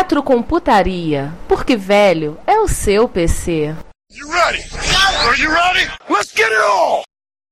Retrocomputaria, porque velho é o seu PC. You ready? Are you ready? Let's get it on!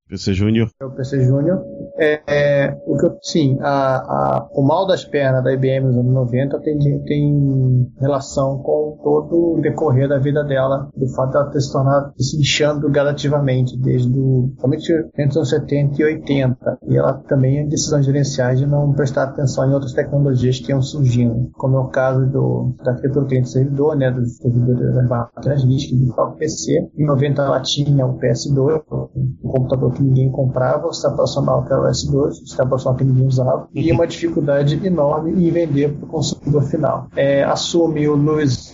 PC Júnior. É o PC Júnior. É, é, o que eu, sim, a, a, o mal das pernas da IBM nos anos 90 tem, tem relação com todo o decorrer da vida dela, do fato dela ter se tornado se inchando gradativamente, desde o, somente entre os anos 70 e 80. E ela também em decisões gerenciais de não prestar atenção em outras tecnologias que iam surgindo, como é o caso do, da arquitetura cliente servidor, né, dos servidores das máquinas RISC, do próprio PC. Em 90 ela tinha o PS2, um computador que ninguém comprava, o sistema operacional que era o S2, o sistema operacional que ninguém usava, e uma dificuldade enorme em vender para o consumidor final. É, assume o Louis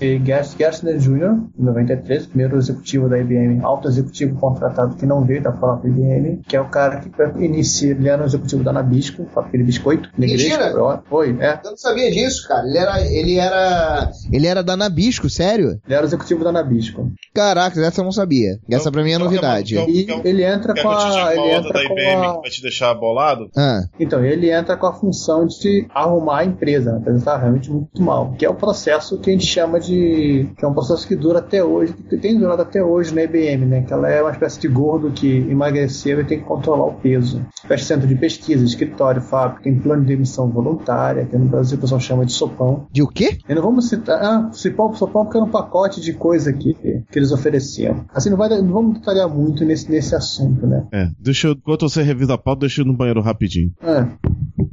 Gerstner Jr., em 93, primeiro executivo da IBM, alto executivo contratado que não veio da própria IBM, que é o cara que inicia, ele era o executivo da Nabisco, aquele biscoito. Mentira! Foi, é. Eu não sabia disso, cara. Ele era. Ele era. Ele era da Nabisco, sério? Ele era o executivo da Nabisco. Caraca, essa eu não sabia. Essa pra mim é novidade. Então, E então, ele entra com te a. diga Ele entra da IBM a que vai te deixar bolado? Ah, Então, ele entra com a função de arrumar a empresa, a empresa está realmente muito mal, que é o processo que a gente chama de. que é um processo que dura até hoje, que tem durado até hoje na IBM, né? Que ela é uma espécie de gordo que emagreceu e tem que controlar o peso. Fecha centro de pesquisa, escritório, fábrica, tem plano de demissão voluntária, que no Brasil o pessoal chama de sopão. de o quê? E não vamos citar. Ah, sopão, sopão porque era um pacote de coisa que, que eles ofereciam. Assim, não, vai, não vamos detalhar muito nesse, nesse assunto, né? É, deixa eu, enquanto você revisa a pauta, deixa eu ir no banheiro rapidinho. Ah,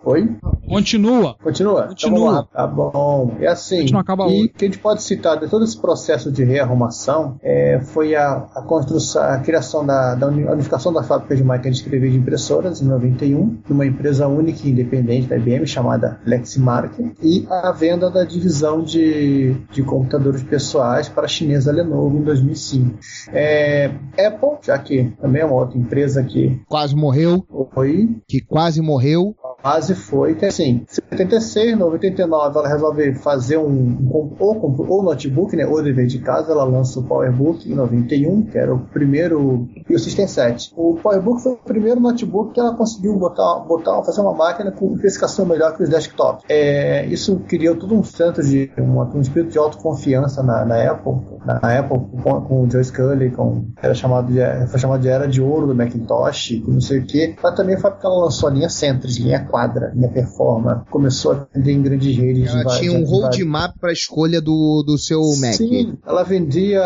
oi? Continua. Continua? Continua. Então, lá. Tá bom. É assim. A gente não acaba e o que a gente pode citar de todo esse processo de rearrumação é, foi a, a construção, a criação da, da unificação da fábrica de máquinas de escrever de impressoras em 91, numa empresa única e independente da IBM chamada Lexmark, e a venda da divisão de, de computadores pessoais para a chinesa Lenovo em 2005. É, Apple, já que também é uma outra empresa que Quase morreu. foi Que quase morreu. quase foi que assim, em 76, 89 ela resolve fazer um, ou, ou notebook, né, ou dever de casa, ela lança o PowerBook em 91, que era o primeiro, e o System 7. O PowerBook foi o primeiro notebook que ela conseguiu botar, botar fazer uma máquina com especificação melhor que os desktops. É, isso criou todo um centro de uma- um espírito de autoconfiança na, na Apple, na Apple com, com o Joe Scully, com era chamado de, foi chamado de era de ouro do Macintosh, com não sei o que. Mas também foi porque ela lançou a linha Centris, linha Quadra, linha Performa, começou a vender em grandes redes. de Ela tinha um roadmap pra escolha do, do seu Mac. Sim, ela vendia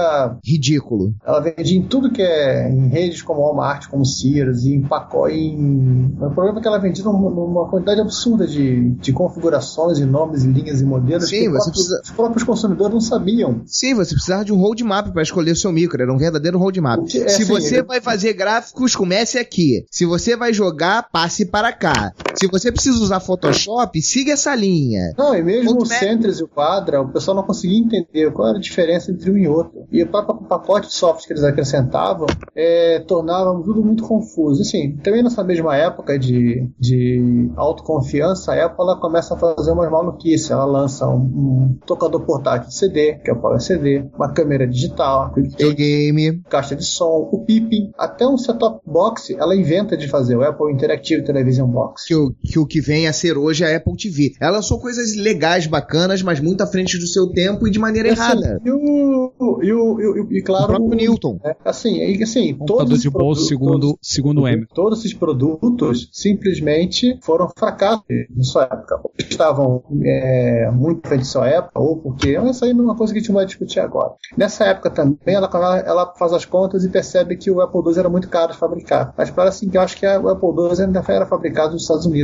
Ridículo. ela vende em tudo que é em redes como Walmart, como Sears, e em pacote. Em... O problema é que ela vendia numa, numa quantidade absurda de, de configurações e nomes, e linhas e modelos Sim, que você próprios- precisa- os próprios consumidores não sabiam. Sim, você precisava de um roadmap pra escolher o seu micro. Era um verdadeiro roadmap. É Se assim, você ele- vai fazer gráficos, comece aqui. Se você vai jogar, passe para cá. Se você precisa usar Photoshop, siga essa linha. Não, e mesmo o Roadmap. Centris e o Quadra, o pessoal não conseguia entender qual era a diferença entre um e outro. E o próprio pacote de software que eles acrescentavam é, tornava tudo muito confuso. Assim, também nessa mesma época de, de autoconfiança, a Apple ela começa a fazer umas maluquices. Ela lança um, um tocador portátil de CD, que é o Power CD, uma câmera digital, Videogame. caixa de som, o Pippin, até um set-top box ela inventa de fazer, o Apple Interactive Television Box. Que, o- que o que vem a ser hoje a Apple TV. Ela lançou coisas legais, bacanas, mas muito à frente do seu tempo e de maneira Assim, errada. E, o, e, o, e, o- e O claro. próprio Newton. É, assim, e, assim todos de esses bolso, produtos- segundo, segundo o M. Todos esses produtos simplesmente foram fracassos na sua época. Ou estavam é, muito à frente de sua época, ou porque. Mas isso aí não é uma coisa que a gente não vai discutir agora. Nessa época também, ela, ela faz as contas e percebe que o Apple II era muito caro de fabricar. Mas para assim, que eu acho que o Apple II ainda era fabricado nos Estados Unidos.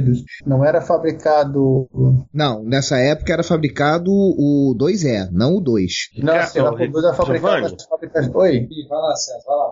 Não era fabricado. Não, nessa época era fabricado o 2E, não o 2. Não, assim, o Apple II era fabricado. Oi.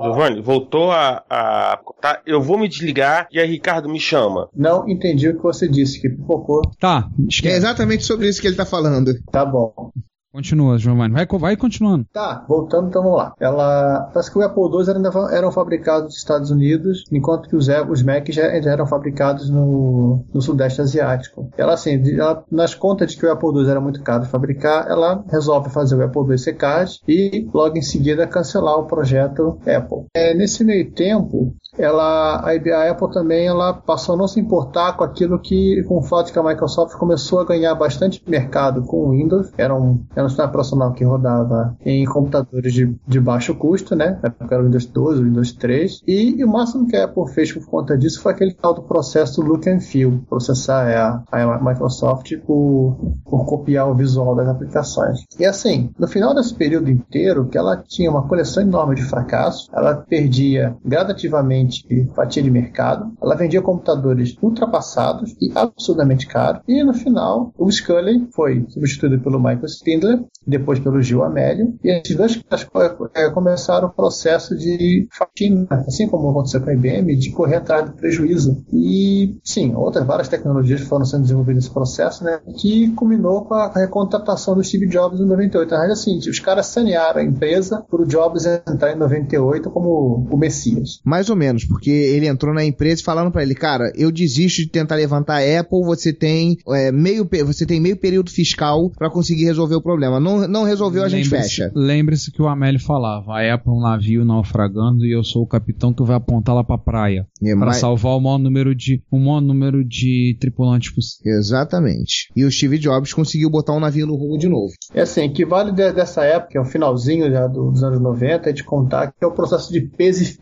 Giovanni, voltou a, a. Tá, eu vou me desligar e aí Ricardo me chama. Não entendi o que você disse, que pipocou. Tá, É esquece. exatamente sobre isso que ele tá falando. Tá bom. Continua, Giovanni. Vai, vai continuando. Tá, voltando, então vamos lá. Ela. Parece que o Apple II ainda eram fabricados nos Estados Unidos, enquanto que os, os Macs já, já eram fabricados no, no Sudeste Asiático. Ela, assim, ela, nas contas de que o Apple II era muito caro de fabricar, ela resolve fazer o Apple II CCAS e logo em seguida cancelar o projeto Apple. É, nesse meio tempo, ela, a, a Apple também ela passou a não se importar com aquilo que, com o fato que a Microsoft começou a ganhar bastante mercado com o Windows. Era um, era um sistema operacional que rodava em computadores de, de baixo custo, né? Era o Windows 12, o Windows 3. E, e o máximo que a Apple fez por conta disso foi aquele tal do processo look and feel, processar a, a Microsoft por, por copiar o visual das aplicações. E assim, no final desse período inteiro, que ela tinha uma coleção enorme de fracassos, ela perdia gradativamente fatia de mercado, ela vendia computadores ultrapassados e absurdamente caros, e no final o Scully foi substituído pelo Michael Spindler, depois pelo Gil Amelio, e esses dois caras eh, começaram o processo de faxina, assim como aconteceu com a IBM, de correr atrás do prejuízo. E sim, outras várias tecnologias foram sendo desenvolvidas nesse processo, né, que culminou com a recontratação do Steve Jobs em 98. Na assim, os caras sanearam a empresa para o Jobs entrar em 98 como o Messias. Mais ou menos, porque ele entrou na empresa e falaram pra ele, cara, eu desisto de tentar levantar a Apple, você tem é, meio você tem meio período fiscal pra conseguir resolver o problema. Não, não resolveu, a gente Lembre-se- fecha. Lembre-se que o Amélio falava: a Apple é um navio naufragando e eu sou o capitão que vai apontar lá pra praia. É, Para mas- salvar o maior número de o maior número de tripulantes possível. Exatamente. E o Steve Jobs conseguiu botar o navio no rumo de novo. É assim, que vale de- dessa época, é o finalzinho já do- dos anos 90, é de contar que é o processo de pesi-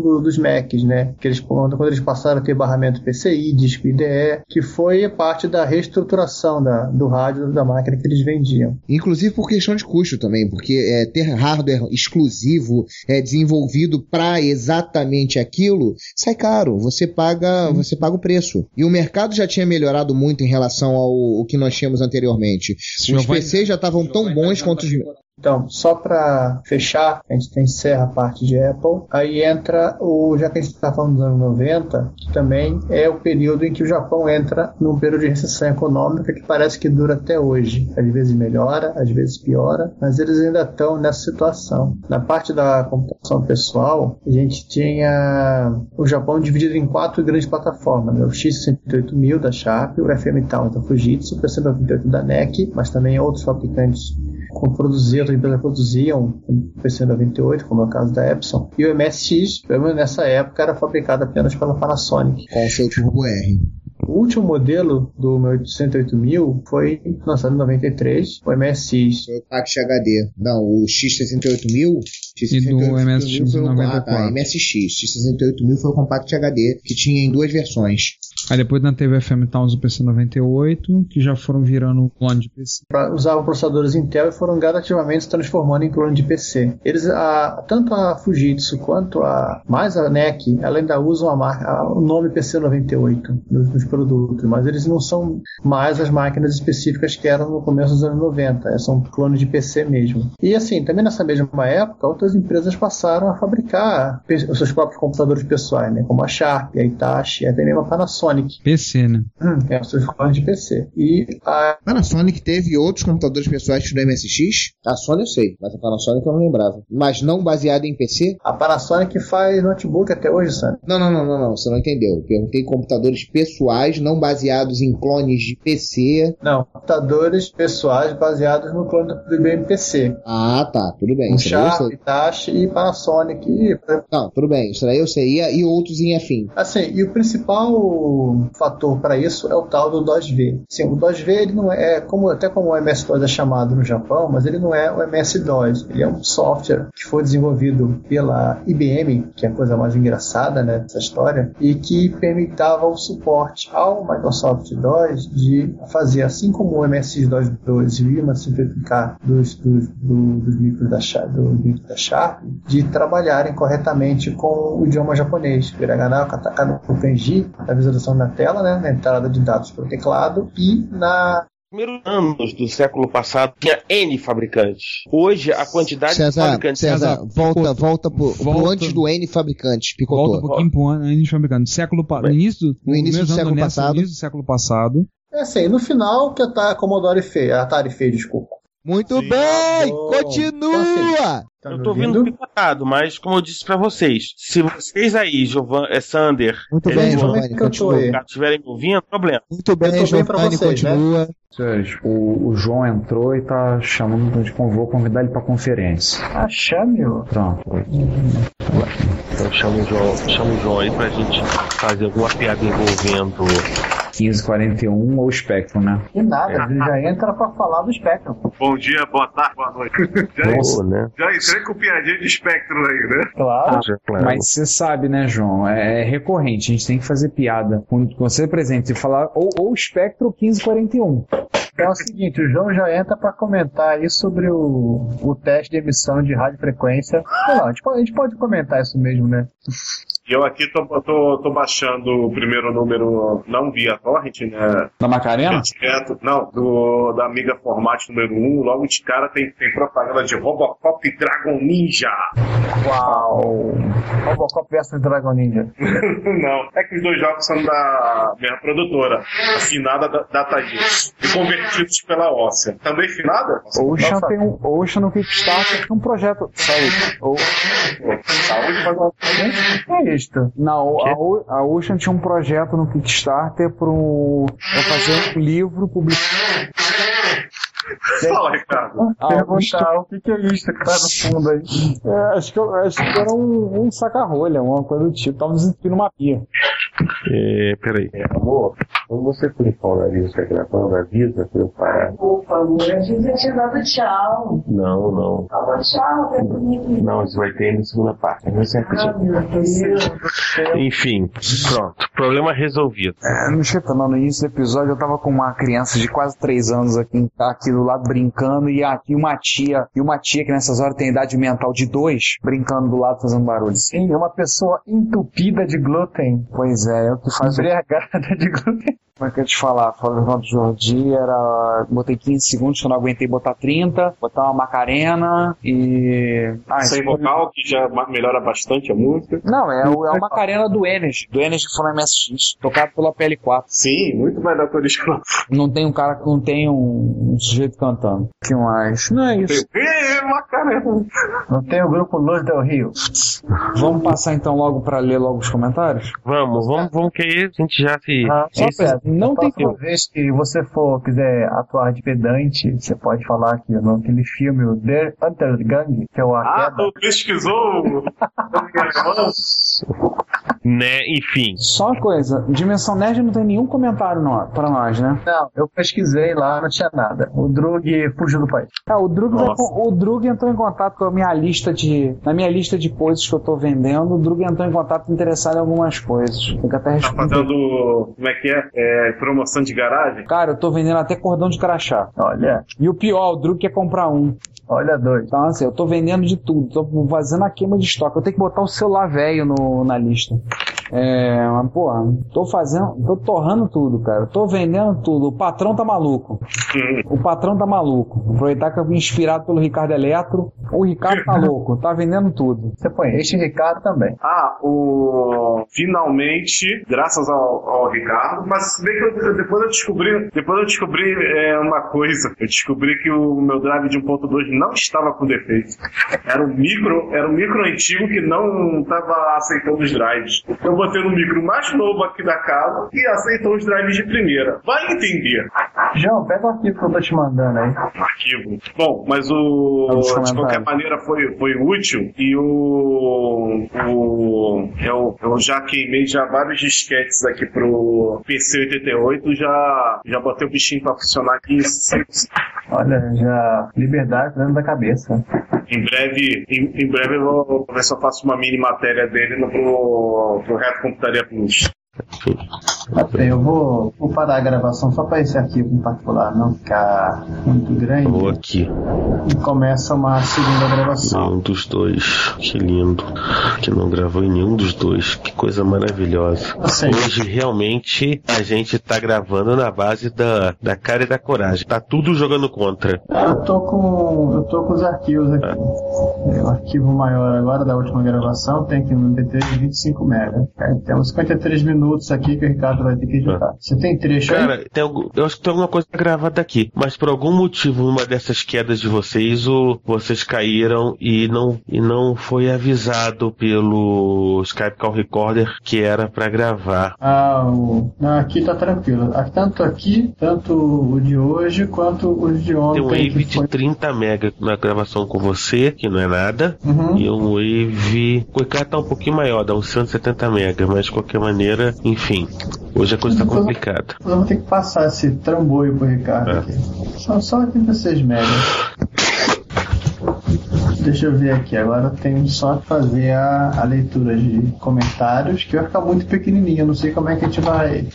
do- dos Macs, né? Que eles, quando, quando eles passaram a ter barramento PCI, disco IDE, que foi parte da reestruturação da, do rádio da máquina que eles vendiam. Inclusive por questão de custo também, porque é, ter hardware exclusivo, é, desenvolvido para exatamente aquilo, sai caro. Você paga, você paga o preço. E o mercado já tinha melhorado muito em relação ao, ao que nós tínhamos anteriormente. Os PCs já estavam tão bons quanto os. Então, só para fechar, a gente encerra a parte de Apple. Aí entra o, já que a gente está falando dos anos 90, que também é o período em que o Japão entra num período de recessão econômica que parece que dura até hoje. Às vezes melhora, às vezes piora, mas eles ainda estão nessa situação. Na parte da computação pessoal, a gente tinha o Japão dividido em quatro grandes plataformas: né? o X68000 da Sharp, o FM Town da Fujitsu, o PC98 da NEC, mas também outros fabricantes como produziam, outras empresas produziam o PC98, como é o caso da Epson, e o MSX, pelo menos nessa época, era fabricado apenas pela Panasonic. Com o seu Turbo R. O último modelo do meu 108000 foi lançado em 93, o MSX. Foi o Pact HD. Não, o X68000. E do MSX foi o, ah, 94. tá, MSX. X68000 foi o Compact HD, que tinha em duas versões. Aí depois na TV FM Towns o PC 98, que já foram virando clone de PC. usavam processadores Intel e foram gradativamente se transformando em clone de PC. Eles, a, tanto a Fujitsu quanto a mais a NEC, ela ainda usam a marca, o nome PC98 nos, nos produtos, mas eles não são mais as máquinas específicas que eram no começo dos anos 90, é, são clones de PC mesmo. E assim, também nessa mesma época, outras empresas passaram a fabricar os seus próprios computadores pessoais, né, como a Sharp, a Hitachi, até mesmo a Panasonic, PC, né? hum, é, os seus clones de PC. E a Panasonic teve outros computadores pessoais do MSX? A Sony eu sei, mas a Panasonic eu não lembrava. Mas não baseado em PC? A Panasonic faz notebook até hoje, Sam. Não, não, não, não, não, você não entendeu. Eu perguntei computadores pessoais, não baseados em clones de PC. Não, computadores pessoais baseados no clone do IBM PC. Ah, tá, tudo bem. Eu Sharp. Hitachi e Panasonic. E, Não, tudo bem, isso daí eu sei. E, e outros em afim. assim, e o principal fator para isso é o tal do DOS-V. Sim, o DOS-V ele não é, como, até como o MS-DOS é chamado no Japão, mas ele não é o MS-DOS. Ele é um software que foi desenvolvido pela IBM, que é a coisa mais engraçada né, dessa história, e que permitava o suporte ao Microsoft DOS de fazer, assim como o MS-DOS 2 viu simplificar dos, dos, do, dos micros da, do da Sharp, de trabalharem corretamente com o idioma japonês. Hiragana, katakana, o kanji, a visualização na tela, né, na entrada de dados pelo teclado e na primeiros anos do século passado tinha N fabricantes. Hoje a quantidade César, de fabricantes César, volta, Picotou. volta pro, pro Volta. antes do N fabricantes, Volta um picotou. pouquinho pro ano, ano de fabricante. Século no início, No início do século nessa, passado. No início do século passado. É assim, no final que a Commodore fez, a Atari fez, desculpa. Muito Sim. bem, Bom. continua! Tá Eu me tô vindo picotado, mas como eu disse pra vocês, se vocês aí, Jovan, é Sander, Muito bem, Giovanni, eu continua. estiverem ouvindo, problema. Muito Eu bem, Giovanni, vocês, né? continua. Vocês, O, o João entrou e tá chamando de vou convidar ele pra conferência. Ah, chame-o. Pronto. Então chama o João, chama o João aí pra gente fazer alguma piada envolvendo 1541 ou Spectrum, né? E nada, ele já entra pra falar do Spectrum. Bom dia, boa tarde, boa noite. Já, Pô, né? já entrei com piadinha de espectro aí, né? Claro. Já, claro. Mas você sabe, né, João? É, é recorrente, a gente tem que fazer piada. Quando você presente e falar ou, ou Spectrum ou 1541. Então é o seguinte, o João já entra pra comentar aí sobre o, o teste de emissão de radiofrequência. Sei lá, a gente, pode, a gente pode comentar isso mesmo, né? E eu aqui tô, tô, tô baixando o primeiro número, não via torrent, né? Da Macarena? Direto, não, do, da Amiga Format número 1. Logo de cara tem, tem propaganda de Robocop e Dragon Ninja. Uau! Robocop vs Dragon Ninja. não, é que os dois jogos são da mesma produtora, a finada da Datageek, e convertidos pela Óssea. Também finada? Ocean Nossa. tem um, Ocean no Kickstarter tem um projeto. Sabe? Ou, Saúde, mas não É não, a, a Ocean tinha um projeto no Kickstarter pro, pra fazer um livro publicado. Fala, Ricardo. Ah, Perguntar o que, que é isto que tá no fundo aí. É, acho, que, eu- acho que era um, um saca-rolha, uma coisa do tipo. Tava desentupindo uma pia. É, peraí. Amor, quando você põe pau na lista tá gravando, avisa pra eu parar. Opa, amor, a gente já tinha dado tchau. Não, não. Tava tchau, até comigo. Não, isso vai ter na segunda parte. Não sei Ah, meu Deus. Enfim, pronto. Problema resolvido. É, não esquenta não, no início do episódio eu tava com uma criança de quase 3 anos aqui, aqui lado brincando e aqui uma tia, e uma tia que nessas horas tem idade mental de 2, brincando do lado fazendo barulho. Sim, é uma pessoa entupida de glúten. Pois é, é o que faz Embriagada de glúten. Como é que eu ia te falar? Falando do Jordi, era. Botei 15 segundos, que eu não aguentei botar 30, botar uma Macarena e. Ah, Sem vocal, que já melhora bastante a música. Não, é, o- é uma Macarena do Energy, do Energy foi no MSX, tocado pela PL4. Sim, muito melhor que o original. Não tem um cara que não tem um, um sujeito cantando. Que mais? Não é isso. Macarena. Não tem o grupo Luz del Rio. Vamos passar então logo pra ler logo os comentários? Vamos, vamos, vamos que aí a gente já se. Ah, só peço, não tem próxima vez que você for quiser atuar de pedante, você pode falar aqui naquele filme o The Untergang, que é o A Ah, tu pesquisou? né, enfim. Só uma coisa, Dimensão Nerd não tem nenhum comentário no, pra nós, né? Não, eu pesquisei lá, não tinha nada. O Drug fugiu do país. É, o Drug, o Drug entrou em contato com a minha lista de. Na minha lista de coisas que eu tô vendendo, o Drug entrou em contato interessado em algumas coisas. Que até Tá responder. fazendo, como é que é? É, promoção de garagem? Cara, eu tô vendendo até cordão de crachá. Olha, E o pior, o Drug quer comprar um. Olha dois. Então, assim, eu tô vendendo de tudo. Tô fazendo a queima de estoque. Eu tenho que botar o celular velho no- na lista. É, mas, porra, tô fazendo, tô torrando tudo, cara. Tô vendendo tudo. O patrão tá maluco. O patrão tá maluco. Aproveitar que eu vim inspirado pelo Ricardo Eletro. O Ricardo tá louco, tá vendendo tudo. Você põe este Ricardo também. Ah, o. Finalmente, graças ao, ao Ricardo, mas se bem que eu- depois eu descobri. Depois eu descobri é, uma coisa. Eu descobri que o meu drive de 1.2 não estava com defeito. Era um micro, era um micro antigo que não estava aceitando os drives. Eu botei no micro mais novo aqui da casa e aceitou os drives de primeira. Vai entender. João, pega o arquivo que eu tô te mandando aí. Arquivo. Bom, mas o de qualquer maneira foi, foi útil e o, o eu, eu já queimei já vários disquetes aqui pro PC 88 já já botei o bichinho pra funcionar aqui Olha, já. Liberdade dentro da cabeça. Em breve, em, em breve eu vou ver se eu faço uma mini matéria dele no, pro, pro Reto Computaria Plus. Eu vou, vou parar a gravação só para esse arquivo em particular não ficar muito grande. Vou aqui. E começa uma segunda gravação. Nenhum dos dois. Que lindo. Que não gravou em nenhum dos dois. Que coisa maravilhosa. Assim. Hoje realmente a gente tá gravando na base da, da cara e da coragem. Tá tudo jogando contra. Eu tô com. Eu tô com os arquivos aqui. É, O arquivo maior agora da última gravação tem aqui um MP3 de 25 MB. Temos 53 minutos aqui que o Ricardo vai ter que editar. Você tem trecho aí? Cara, tem algum- eu acho que tem alguma coisa gravada aqui. Mas por algum motivo, numa dessas quedas de vocês, o, vocês caíram e não, e não foi avisado pelo Skype Call Recorder que era pra gravar. Ah, o... Não, aqui tá tranquilo. Ah, Tanto aqui, tanto o de hoje quanto os de Tem ontem. um wave de foi... 30 mega na gravação com você, que não é nada. Uhum. E um wave. O Ricardo tá um pouquinho maior, dá uns 170 mega, mas de qualquer maneira, enfim. Hoje a coisa tá complicada. Vou ter que passar esse trambolho pro Ricardo É. aqui. São só 86 megas. Deixa eu ver aqui, agora eu tenho só que fazer a, a leitura de comentários, que vai ficar muito pequenininho, não sei como é que a gente vai.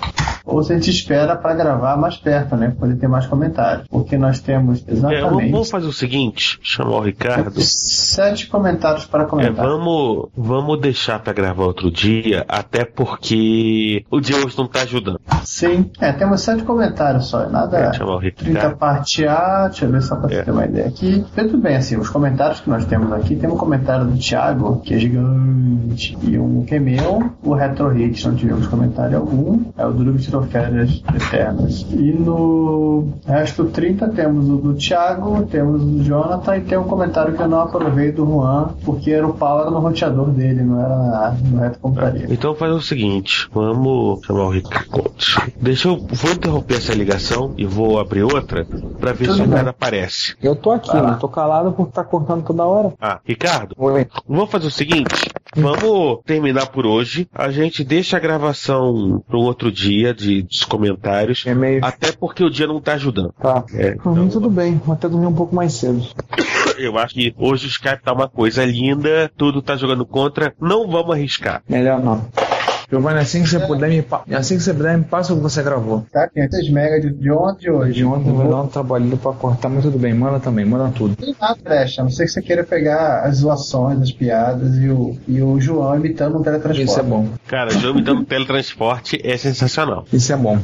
Ou se a gente espera para gravar mais perto, né? Poder ter mais comentários. Porque nós temos É, vamos, exatamente vamos fazer o seguinte: chamar o Ricardo. sete comentários para É, comentar. vamos, vamos deixar pra gravar outro dia, até porque o dia hoje não tá ajudando. Sim, é, temos sete comentários só, nada. É, chamar o 30 Ricardo. parte A, deixa eu ver só você É. ter uma ideia aqui. Muito bem, assim, os comentários que nós temos aqui, tem um comentário do Thiago, que é gigante, e um que é meu, o Retro Hit, não tivemos comentário algum, é o Drugo tirou férias eternas. E no resto 30 temos o do Thiago, temos o do Jonathan, e tem um comentário que eu não aprovei do Juan, porque era o pau era no roteador dele, não era no Reto Computaria. Então fazer o seguinte, vamos chamar o Ricardo. Deixa eu vou interromper essa ligação e vou abrir outra pra ver Tudo se o cara aparece. Eu tô aqui, lá. não tô calado porque tá cortando toda hora. Ah, Ricardo, Oi. vamos fazer o seguinte, vamos terminar por hoje. A gente deixa a gravação para um outro dia de, dos comentários, É meio. até porque o dia não tá ajudando. Tá. É, Por mim então, tudo bem, vou até dormir um pouco mais cedo. eu acho que hoje o Skype tá uma coisa linda, tudo tá jogando contra, não vamos arriscar. Melhor não. Giovanni, assim que você puder me assim que você puder me passa o que você gravou. Tá? 500 megas de, de ontem e de hoje. De ontem vai dar um trabalhinho pra cortar, mas tudo bem, manda também, manda tudo. Não tem nada, brecha. A não ser que você queira pegar as zoações, as piadas e o, e o João imitando um teletransporte. Isso é bom. Cara, o jogo me dando teletransporte é sensacional. Isso é bom.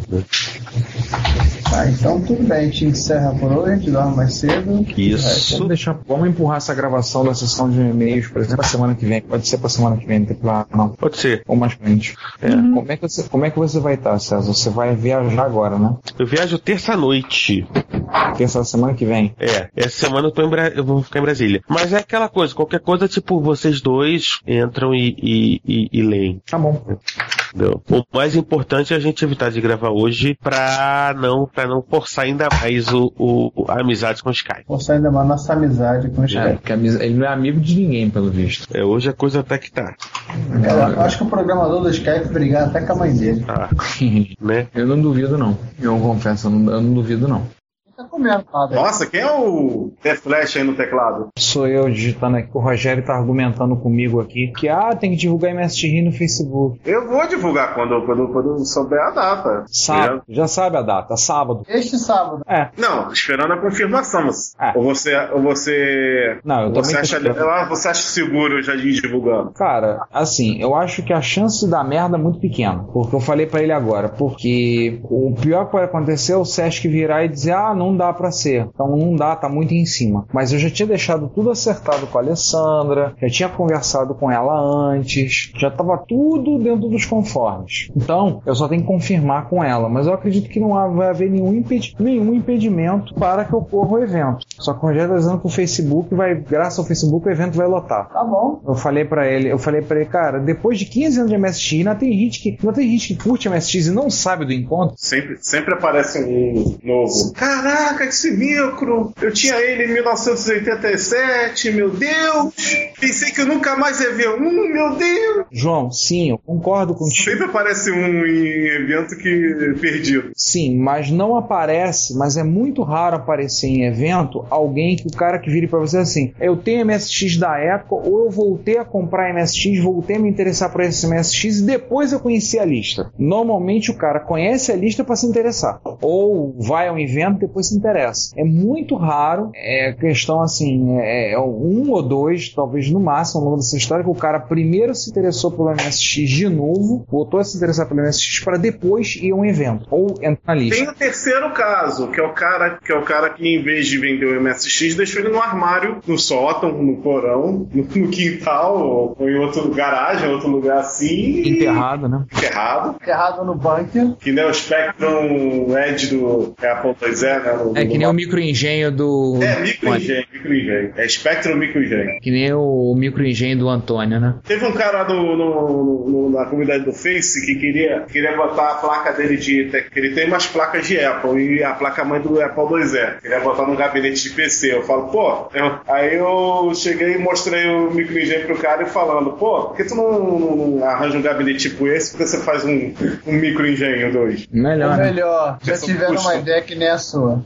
Tá, então tudo bem, a gente encerra por hoje, a gente dorme mais cedo. Isso. Vamos deixar, vamos empurrar essa gravação da sessão de e-mails, por exemplo, pra semana que vem. Pode ser pra semana que vem, não tem problema, não. Pode ser. Ou mais frente. É. Como, é que você, como é que você vai estar, César? Você vai viajar agora, né? Eu viajo terça-noite. Terça semana que vem. É, essa semana eu, tô em Bra- eu vou ficar em Brasília. Mas é aquela coisa, qualquer coisa, tipo, vocês dois entram e, e, e, e leem. Tá bom. Entendeu? O mais importante é a gente evitar de gravar hoje pra não, pra não forçar ainda mais o, o- a amizade com o Skype. Forçar ainda mais nossa amizade com o É, Skype. porque a amizade- ele não é amigo de ninguém, pelo visto. É, hoje a coisa até que tá. Cara, eu acho que o programador do Skype brigar até com a mãe dele. Tá, né? Eu não duvido, não. Eu confesso, eu não, eu não duvido, não. Tá comendo nada. Nossa, quem é o The Flash aí no teclado? Sou eu digitando aqui. O Rogério tá argumentando comigo aqui que, ah, tem que divulgar MSTR no Facebook. Eu vou divulgar quando, quando, quando souber a data. Sábado. Já sabe a data, sábado. Este sábado. É. Não, esperando a confirmação. Mas... Ah. Ou você. Ou você. Não, eu você acha, ah, você acha seguro já ir divulgando? Cara, assim, eu acho que a chance da merda é muito pequena. Porque eu falei pra ele agora. Porque o pior que pode acontecer é o Sesc virar e dizer: ah, não não dá pra ser. Então não dá, tá muito em cima. Mas eu já tinha deixado tudo acertado com a Alessandra, já tinha conversado com ela antes, já tava tudo dentro dos conformes. Então, eu só tenho que confirmar com ela, mas eu acredito que não há- vai haver nenhum, impedi- nenhum impedimento para que ocorra o evento. Só que o Rogério tá dizendo que o Facebook vai, graças ao Facebook, o evento vai lotar. Tá bom. Eu falei pra ele, eu falei para ele, cara, depois de 15 anos de MSX, ainda tem gente que, ainda tem gente que curte MSX e não sabe do encontro. Sempre, sempre aparece um novo. Caraca, esse micro! Eu tinha ele em 1987, meu Deus! Pensei que eu nunca mais ia ver um, meu Deus! João, sim, eu concordo contigo. Sempre aparece um em evento que perdido. Sim, mas não aparece, mas é muito raro aparecer em evento alguém que o cara que vire pra você assim, eu tenho MSX da época, ou eu voltei a comprar MSX, voltei a me interessar por esse MSX e depois eu conheci a lista. Normalmente o cara conhece a lista pra se interessar, ou vai ao evento e depois se interessa. É muito raro, é questão assim, é, é um ou dois, talvez no máximo, ao longo dessa história, que o cara primeiro se interessou pelo MSX de novo, voltou a se interessar pelo MSX para depois ir a um evento, ou entrar na lista. Tem o terceiro caso, que é o cara que é o cara que em vez de vender o MSX, deixou ele no armário, no sótão, no porão, no, no quintal, ou, em outro garagem, outro lugar assim. Enterrado, né? Enterrado. Enterrado no bunker. Que nem o Spectrum Edge do Apple IIe, né? No- É que nem o microengenho do. É, microengenho, microengenho. É Spectrum microengenho. Que nem o microengenho do Antônio, né? Teve um cara no, no- no- na comunidade do Face que queria, queria botar a placa dele de. que ele tem umas placas de Apple e a placa mãe do Apple IIe. Queria botar no gabinete de PC. Eu falo, pô. eu- aí eu cheguei e mostrei o microengenho pro cara e falando, pô, por que tu não, não arranja um gabinete tipo esse? Porque você faz um, um microengenho 2? Melhor, né? melhor, já Essa tiveram uma ideia que nem a sua.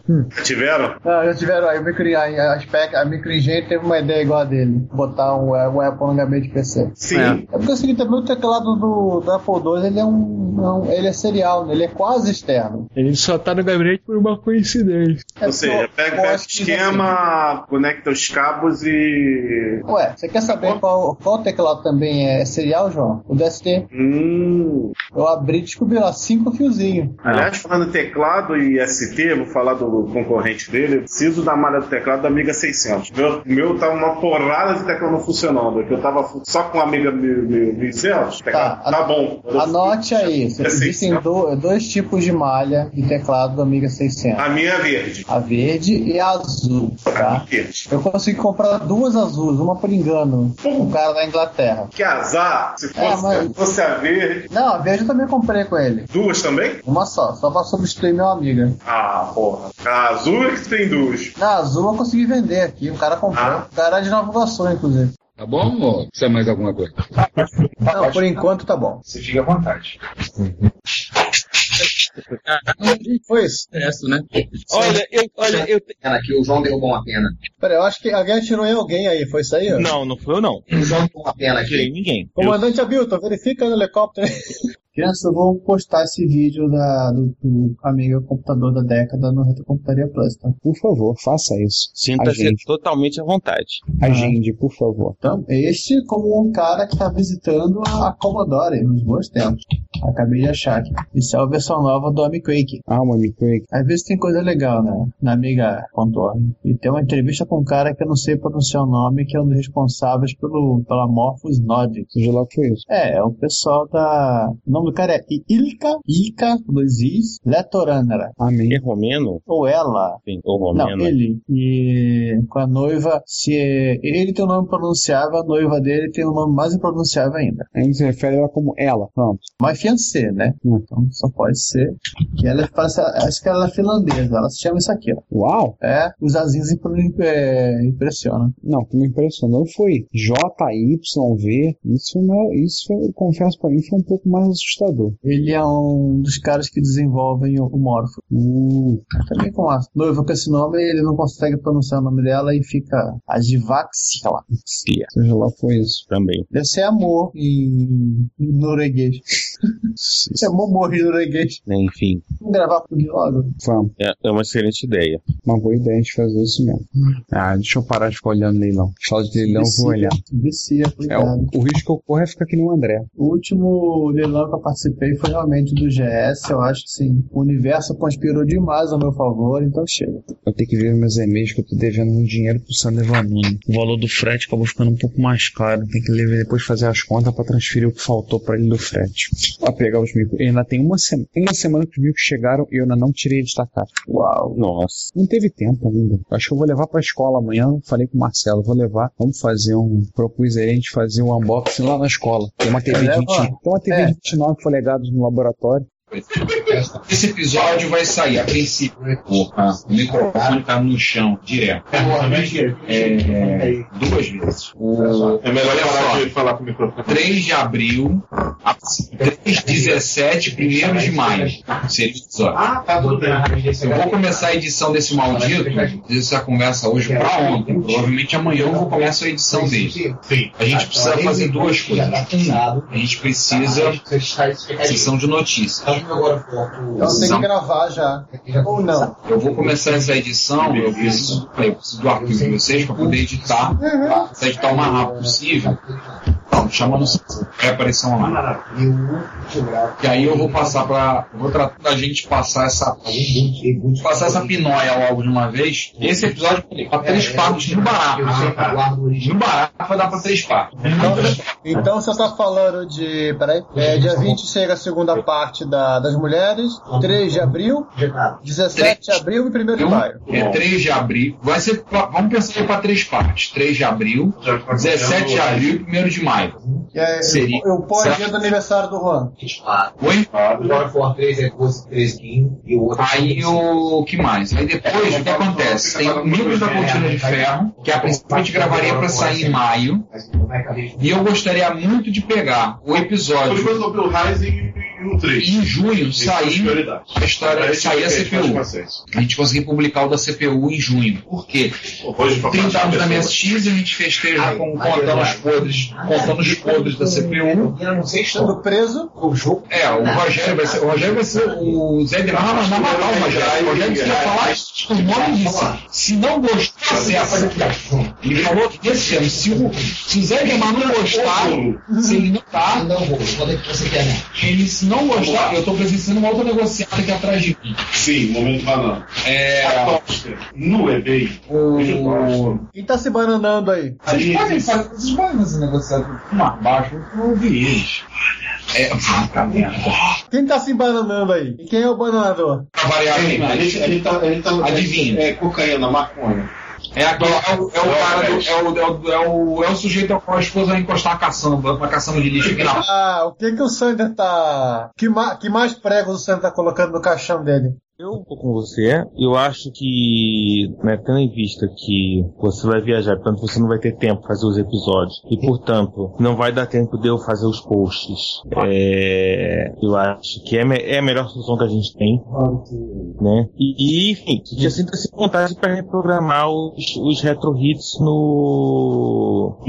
Tiveram? Não, já tiveram aí, o micro, a, a, spec, a microengenho teve uma ideia igual a dele. Botar um, um Apple no gabinete de PC. Sim. É. É porque é o seguinte, também o teclado do, do Apple II, ele é um, é um- ele é serial, ele é quase externo. Ele só tá no gabinete por uma coincidência. É Ou seja, pega, o esquema, conecta os cabos e. Ué, você quer saber qual, qual teclado também é serial, João? O DST. Hum. Eu abri e descobri lá cinco fiozinhos. Aliás, falando teclado e ST, vou falar do concorrente dele. Eu preciso da malha do teclado da Amiga 600. Meu, o meu tá uma porrada de teclado não funcionando. Que eu tava só com a Amiga 1100. o teclado Tá, tá, bom. Anote aí, É existem 600. do- dois tipos de malha de teclado do Amiga 600. A minha é verde. A verde e a azul, tá? Verde. Eu consegui comprar duas azuis, uma por engano. Um cara da Inglaterra. Que azar. Se fosse, É, mas- se fosse a verde. Não, a verde eu também comprei com ele. Duas também? Uma só, só pra substituir meu amiga. Ah, porra. A azul é que tem duas. Na azul eu consegui vender aqui, o cara comprou. Ah. O cara é de Nova Iguaçu, inclusive. Tá bom ou precisa mais alguma coisa? Não, por enquanto tá bom. Você fica à vontade. Foi isso. Né? Olha, eu, olha, eu. Pena que o João derrubou uma pena. Pera, eu acho que alguém atirou em alguém aí, foi isso aí? ó? Não, não fui eu não. O João derrubou uma pena Tirei aqui. ninguém. Comandante Abilton, verifica no helicóptero. Criança, eu vou postar esse vídeo da, do, do amigo computador da década no Retrocomputaria Plus, tá? Por favor, faça isso. Sinta-se totalmente à vontade. Agende, por favor. Então, este como um cara que tá visitando a Commodore nos bons tempos. Acabei de achar aqui. Isso é a versão nova do Amiquake. Ah, uma Quake. Às vezes tem coisa legal, né? Na Amiga.org. E tem uma entrevista com um cara que eu não sei pronunciar o nome, que é um dos responsáveis pelo, pela Morphos Nordic. Seja lá o que foi isso. É, é o pessoal da. O nome do cara é Ilka, Ilka, dois Is, Letoranera. Amém. É romeno? Ou ela. Sim, ou Não, romeno. ele. E com a noiva, se ele tem um nome pronunciável, a noiva dele tem um nome mais impronunciável ainda. A gente se refere a ela como ela. Pronto. Mas fiancé, né? Então só pode ser. E ela parece, acho que ela é finlandesa, ela se chama isso aqui, ó. Uau! É, os azinhos impre- é, impressionam. Não, o que me impressionou foi JYV. Isso, não, isso eu confesso pra mim, foi um pouco mais assustador. Ele é um dos caras que desenvolvem o, o Morpho. Hum, Também com a noiva com esse nome, ele não consegue pronunciar o nome dela e fica Ajivaxia lá. Sia, seja lá foi isso. também. Deve ser amor em, em norueguês. Você é mó morrido no Gate. Enfim, Vamos gravar pro logo? Vamos. é, é uma excelente ideia. Uma boa ideia de fazer isso mesmo. Ah, deixa eu parar de ficar olhando leilão. Fala de leilão, eu vou olhar. Vicia, É, cuidado. o, o risco que ocorre é ficar que nem o André. O último leilão que eu participei foi realmente do GS. Eu acho que sim. O universo conspirou demais a meu favor, então chega. Eu tenho que ver meus e-mails que eu tô devendo um dinheiro pro Sander Vanoni. O valor do frete acabou ficando um pouco mais caro. Tem que levar- depois fazer as contas pra transferir o que faltou pra ele do frete. Pra pegar os micos. E ainda tem uma, sema- tem uma semana que os micos chegaram e eu ainda não tirei eles da caixa. Uau. Nossa. Não teve tempo ainda. Acho que eu vou levar pra escola amanhã. Falei com o Marcelo, vou levar. Vamos fazer um. Propus aí a gente fazer um unboxing lá na escola. Tem uma TV de Leva. 20, tem uma TV É. de 29 polegadas no laboratório. Esse episódio vai sair a princípio. Porra, o microfone tá no chão, direto. É, duas vezes. O, É melhor olha parar só, de falar com o microfone. 3 de abril, a 3 17, 1 de maio. Seria o episódio. Ah, tá tudo bem. Eu vou começar a edição desse maldito, essa conversa hoje pra ontem. Provavelmente amanhã eu vou começar a edição dele. Sim. A gente precisa fazer duas coisas. Um, a gente precisa sessão de notícias. Então tem que gravar já. Ou não. Eu vou começar essa edição, eu preciso, eu preciso do arquivo de vocês para poder editar, pra editar o mais rápido possível. Não, chamando pré-aparição online. E aí eu vou passar para, vou tratar da gente passar essa, passar essa pinóia logo de uma vez. Esse episódio para três partes no barato. No barato vai dar para três partes. Então, então você tá falando de. Peraí. É, dia 20 chega a segunda parte da, das mulheres. 3 de abril. 17 de abril e 1 de maio. É 3 de abril. Vai ser, pra- vamos pensar para três partes. 3 de abril, 17 de abril e 1 de maio. E aí, Seria- eu pós-dia do aniversário do Juan. Oi? Agora for 3 é 12, 3, 15 e o outro. Aí o que mais? Aí depois o que acontece? Tem o Micros da Cortina de Ferro, que a princípio a gente gravaria para sair em maio. E eu gostaria muito de pegar o Por episódio enquanto eu vi o Rising e o 3. em junho Isso é a história sair a CPU. A gente conseguir publicar o da CPU em junho. Por quê? Hoje, pra 30 anos da. MSX, a gente festeja com, contando os podres, contando os podres da CPU. Estando preso. É, o Rogério vai ser, o Rogério vai ser, o Zé Guilherme vai vai matar o Rogério. O Rogério ia falar isso, o nome disse, se não acessa. Ele falou que esse ano, se o, se o Zé Guilherme não gostar, se ele não tá, Não vou, quando é que você quer, né? ele se não gostar, eu tô presenciando uma outra negociata aqui atrás de mim. Sim, momento banana. É, A Toster, no eBay, o... Quem tá se bananando aí? Vocês podem fazer, vocês podem fazer negociação mais baixo, eu não ouvi eles. É, puta merda. Quem tá se bananando aí? E quem é o bananador? Pra variar aqui, a gente, a gente tá, a gente tá Adivinha. É, cocaína, maconha. É, aquele, é, o, é o cara do, é, o, é, o, é, o, é o sujeito ao qual a esposa vai encostar a caçamba, uma caçamba de lixo aqui na Ah, o que que o Sander tá. Que, ma... que mais pregos o Sander tá colocando no caixão dele? Eu tô com você. Eu acho que, né, tendo em vista que você vai viajar, portanto você não vai ter tempo para fazer os episódios. E, portanto, não vai dar tempo de eu fazer os posts. É, eu acho que é, é a melhor solução que a gente tem. Né? E, e, enfim, já sinta-se vontade para reprogramar os, os retro hits no.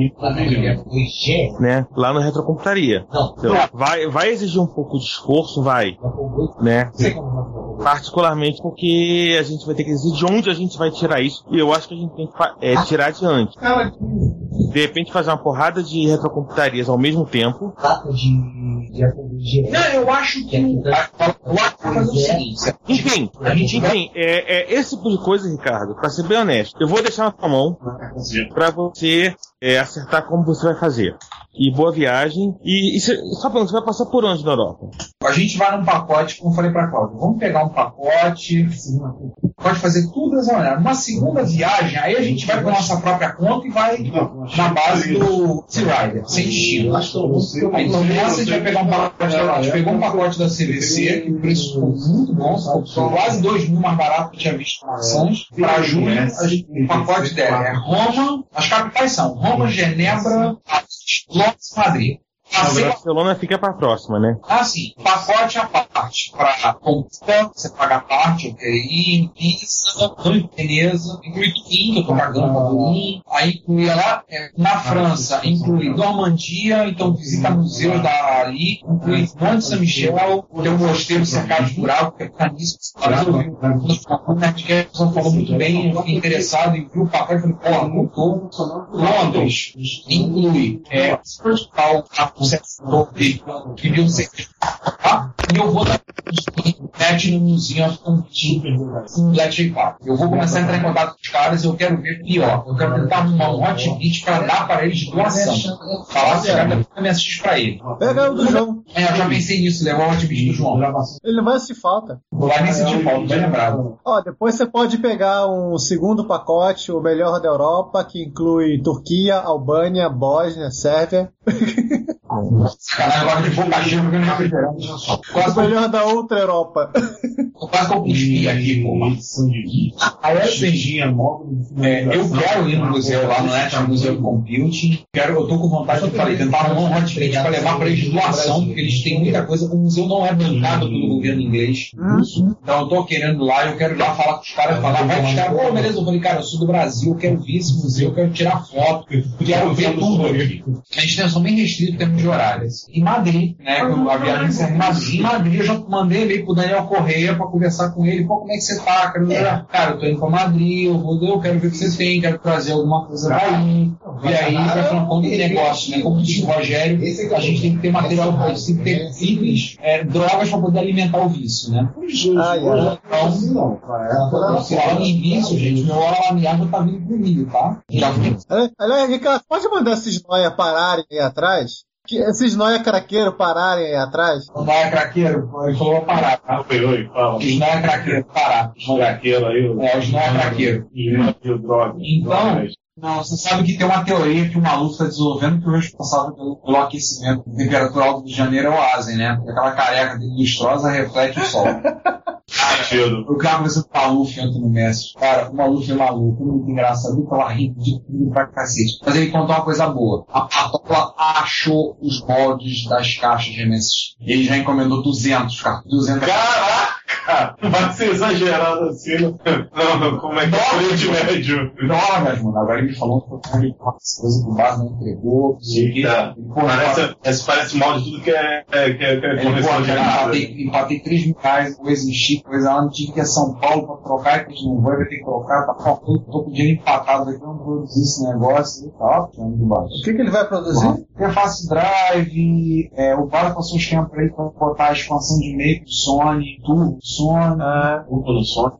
Né, lá no Retrocomputaria. Então, vai, vai exigir um pouco de esforço, vai. Né? Particularmente porque a gente vai ter que dizer de onde a gente vai tirar isso. E eu acho que a gente tem que é, tirar adiante. De repente fazer uma porrada de retrocomputarias ao mesmo tempo. Não, eu acho que. Eu acho que fazer o seguinte. Enfim, enfim, é, é esse tipo de coisa, Ricardo, pra ser bem honesto, eu vou deixar na tua mão pra você é, acertar como você vai fazer. E boa viagem. E, e cê- só pra você vai passar por onde na Europa? A gente vai num pacote, como eu falei pra Cláudia, vamos pegar um pacote, pode fazer tudo dessa maneira. Numa segunda viagem, aí a gente vai com a nossa própria conta e vai na base do Sea-Rider, sem destino. Aí então nessa a gente vai pegar um pacote, a gente pegou um pacote da CVC, que o preço ficou muito bom, ficou quase 2 mil mais barato que eu tinha visto nas ações. Pra junho, a gente- o pacote dela é Roma, as capitais são Roma, Genebra, Londres e Madrid. A Barcelona fica pra próxima, né? Assim, pacote à parte. Pra compra, você paga a parte, ok. Pizza, Veneza, inclui Turim, que eu tô pagando pra Turim. Aí inclui lá, é, na França, inclui Normandia, então visita museus da ali, inclui Monte Saint-Michel, tem um mosteiro cercado de mural, que é caríssimo. Vi o Nerdcast falou muito bem, eu fiquei interessado em ver o pacote e falei, porra, voltou. Londres inclui é, tal, o setor que viu ser tá? E eu vou dar net no Museum of Computing Park. Eu vou começar a entrar em contato com os caras e eu quero ver pior. Eu quero tentar arrumar um hotbit para dar para eles de doação. Falar se o cara me assistir para ele. Pega o do João. É, eu já pensei nisso, levar o hotbit do João. Ele não vai se falta. Vai nem sentir falta, bem lembrado. Ó, depois você pode pegar um segundo pacote, o melhor da Europa, que inclui Turquia, Albânia, Bósnia, Sérvia. Sacanagem, agora de boca cheia, porque não refrigerante. O melhor da outra Europa. Quase que eu cuspi aqui, pô. Aí assim, é, eu quero ir no museu lá no National Museu Computing. Quero, eu tô com vontade de falei, tentar arrumar um hotbit para levar para eles doação, porque eles têm muita coisa. O museu não é bancado pelo governo inglês. Então eu tô querendo ir lá, eu quero ir lá falar com os caras, falar, vai com os caras, pô, beleza, eu falei, cara, eu sou do Brasil, eu quero ver esse museu, eu quero tirar foto, eu quero ver tudo aqui. A gente tem são bem restritos em termos de horários. Em Madrid, né, eu- a viagem encerra em Madrid. Em Madrid eu já mandei e-mail pro Daniel Correia pra conversar com ele, pô, como é que você tá? Quero ver. Cara, eu tô indo pra Madrid, eu vou, eu quero ver o que você tem, quero trazer alguma coisa daí. E aí vai falando como de negócio, né? Como disse o Rogério, a gente tem que ter material, a gente tem que ter itens, é, drogas pra poder alimentar o vício, né? Ai. Então, falando em vício, gente, meu já tá vindo comigo, tá? Já Ali- Aliás, Ricardo, pode mandar esses noia pararem aí atrás? Que esses noia craqueiro pararem aí atrás? Não é craqueiro, ele falou parar, tá? Oi, oi, fala. Os não é craqueiro, parar. Craqueiro aí. o- É, os não é craqueiro. o. Então, não, você sabe que tem uma teoria que o maluco está desenvolvendo que o responsável pelo, pelo aquecimento da temperatura alta do de Janeiro é o Asen, né? Porque aquela careca dele lustrosa reflete o sol. Sentido. Eu tava conversando com o Maluf ontem no Messi. Cara, o Maluf é maluco, muito engraçado. Eu tava rindo de tudo pra cacete. Mas ele contou uma coisa boa. A Patola achou os moldes das caixas de MSX. Ele já encomendou 200, cara. 200 Caraca! Vai ser exagerado assim. Não, não, como é que é o Oriente Médio? Drogas, mano. Agora ele me falou que foi uma coisa que o Bas não entregou. Eita, parece, esse parece mal de tudo que é, é, que é, que é Ele, pô, cara, empatei, empatei 3 mil reais, coisa em Chico, coisa lá, não tinha que ir a São Paulo pra trocar, que a gente não vai, vai ter que trocar, tá faltando, tô com dinheiro empatado aqui, eu não produzir esse negócio, e tá ótimo, de baixo. O que, que ele vai produzir? Interface Drive, é, o Básico passou um esquema pra ele pra botar a expansão de meio do Sony, Turbo Ah, Culpa do som.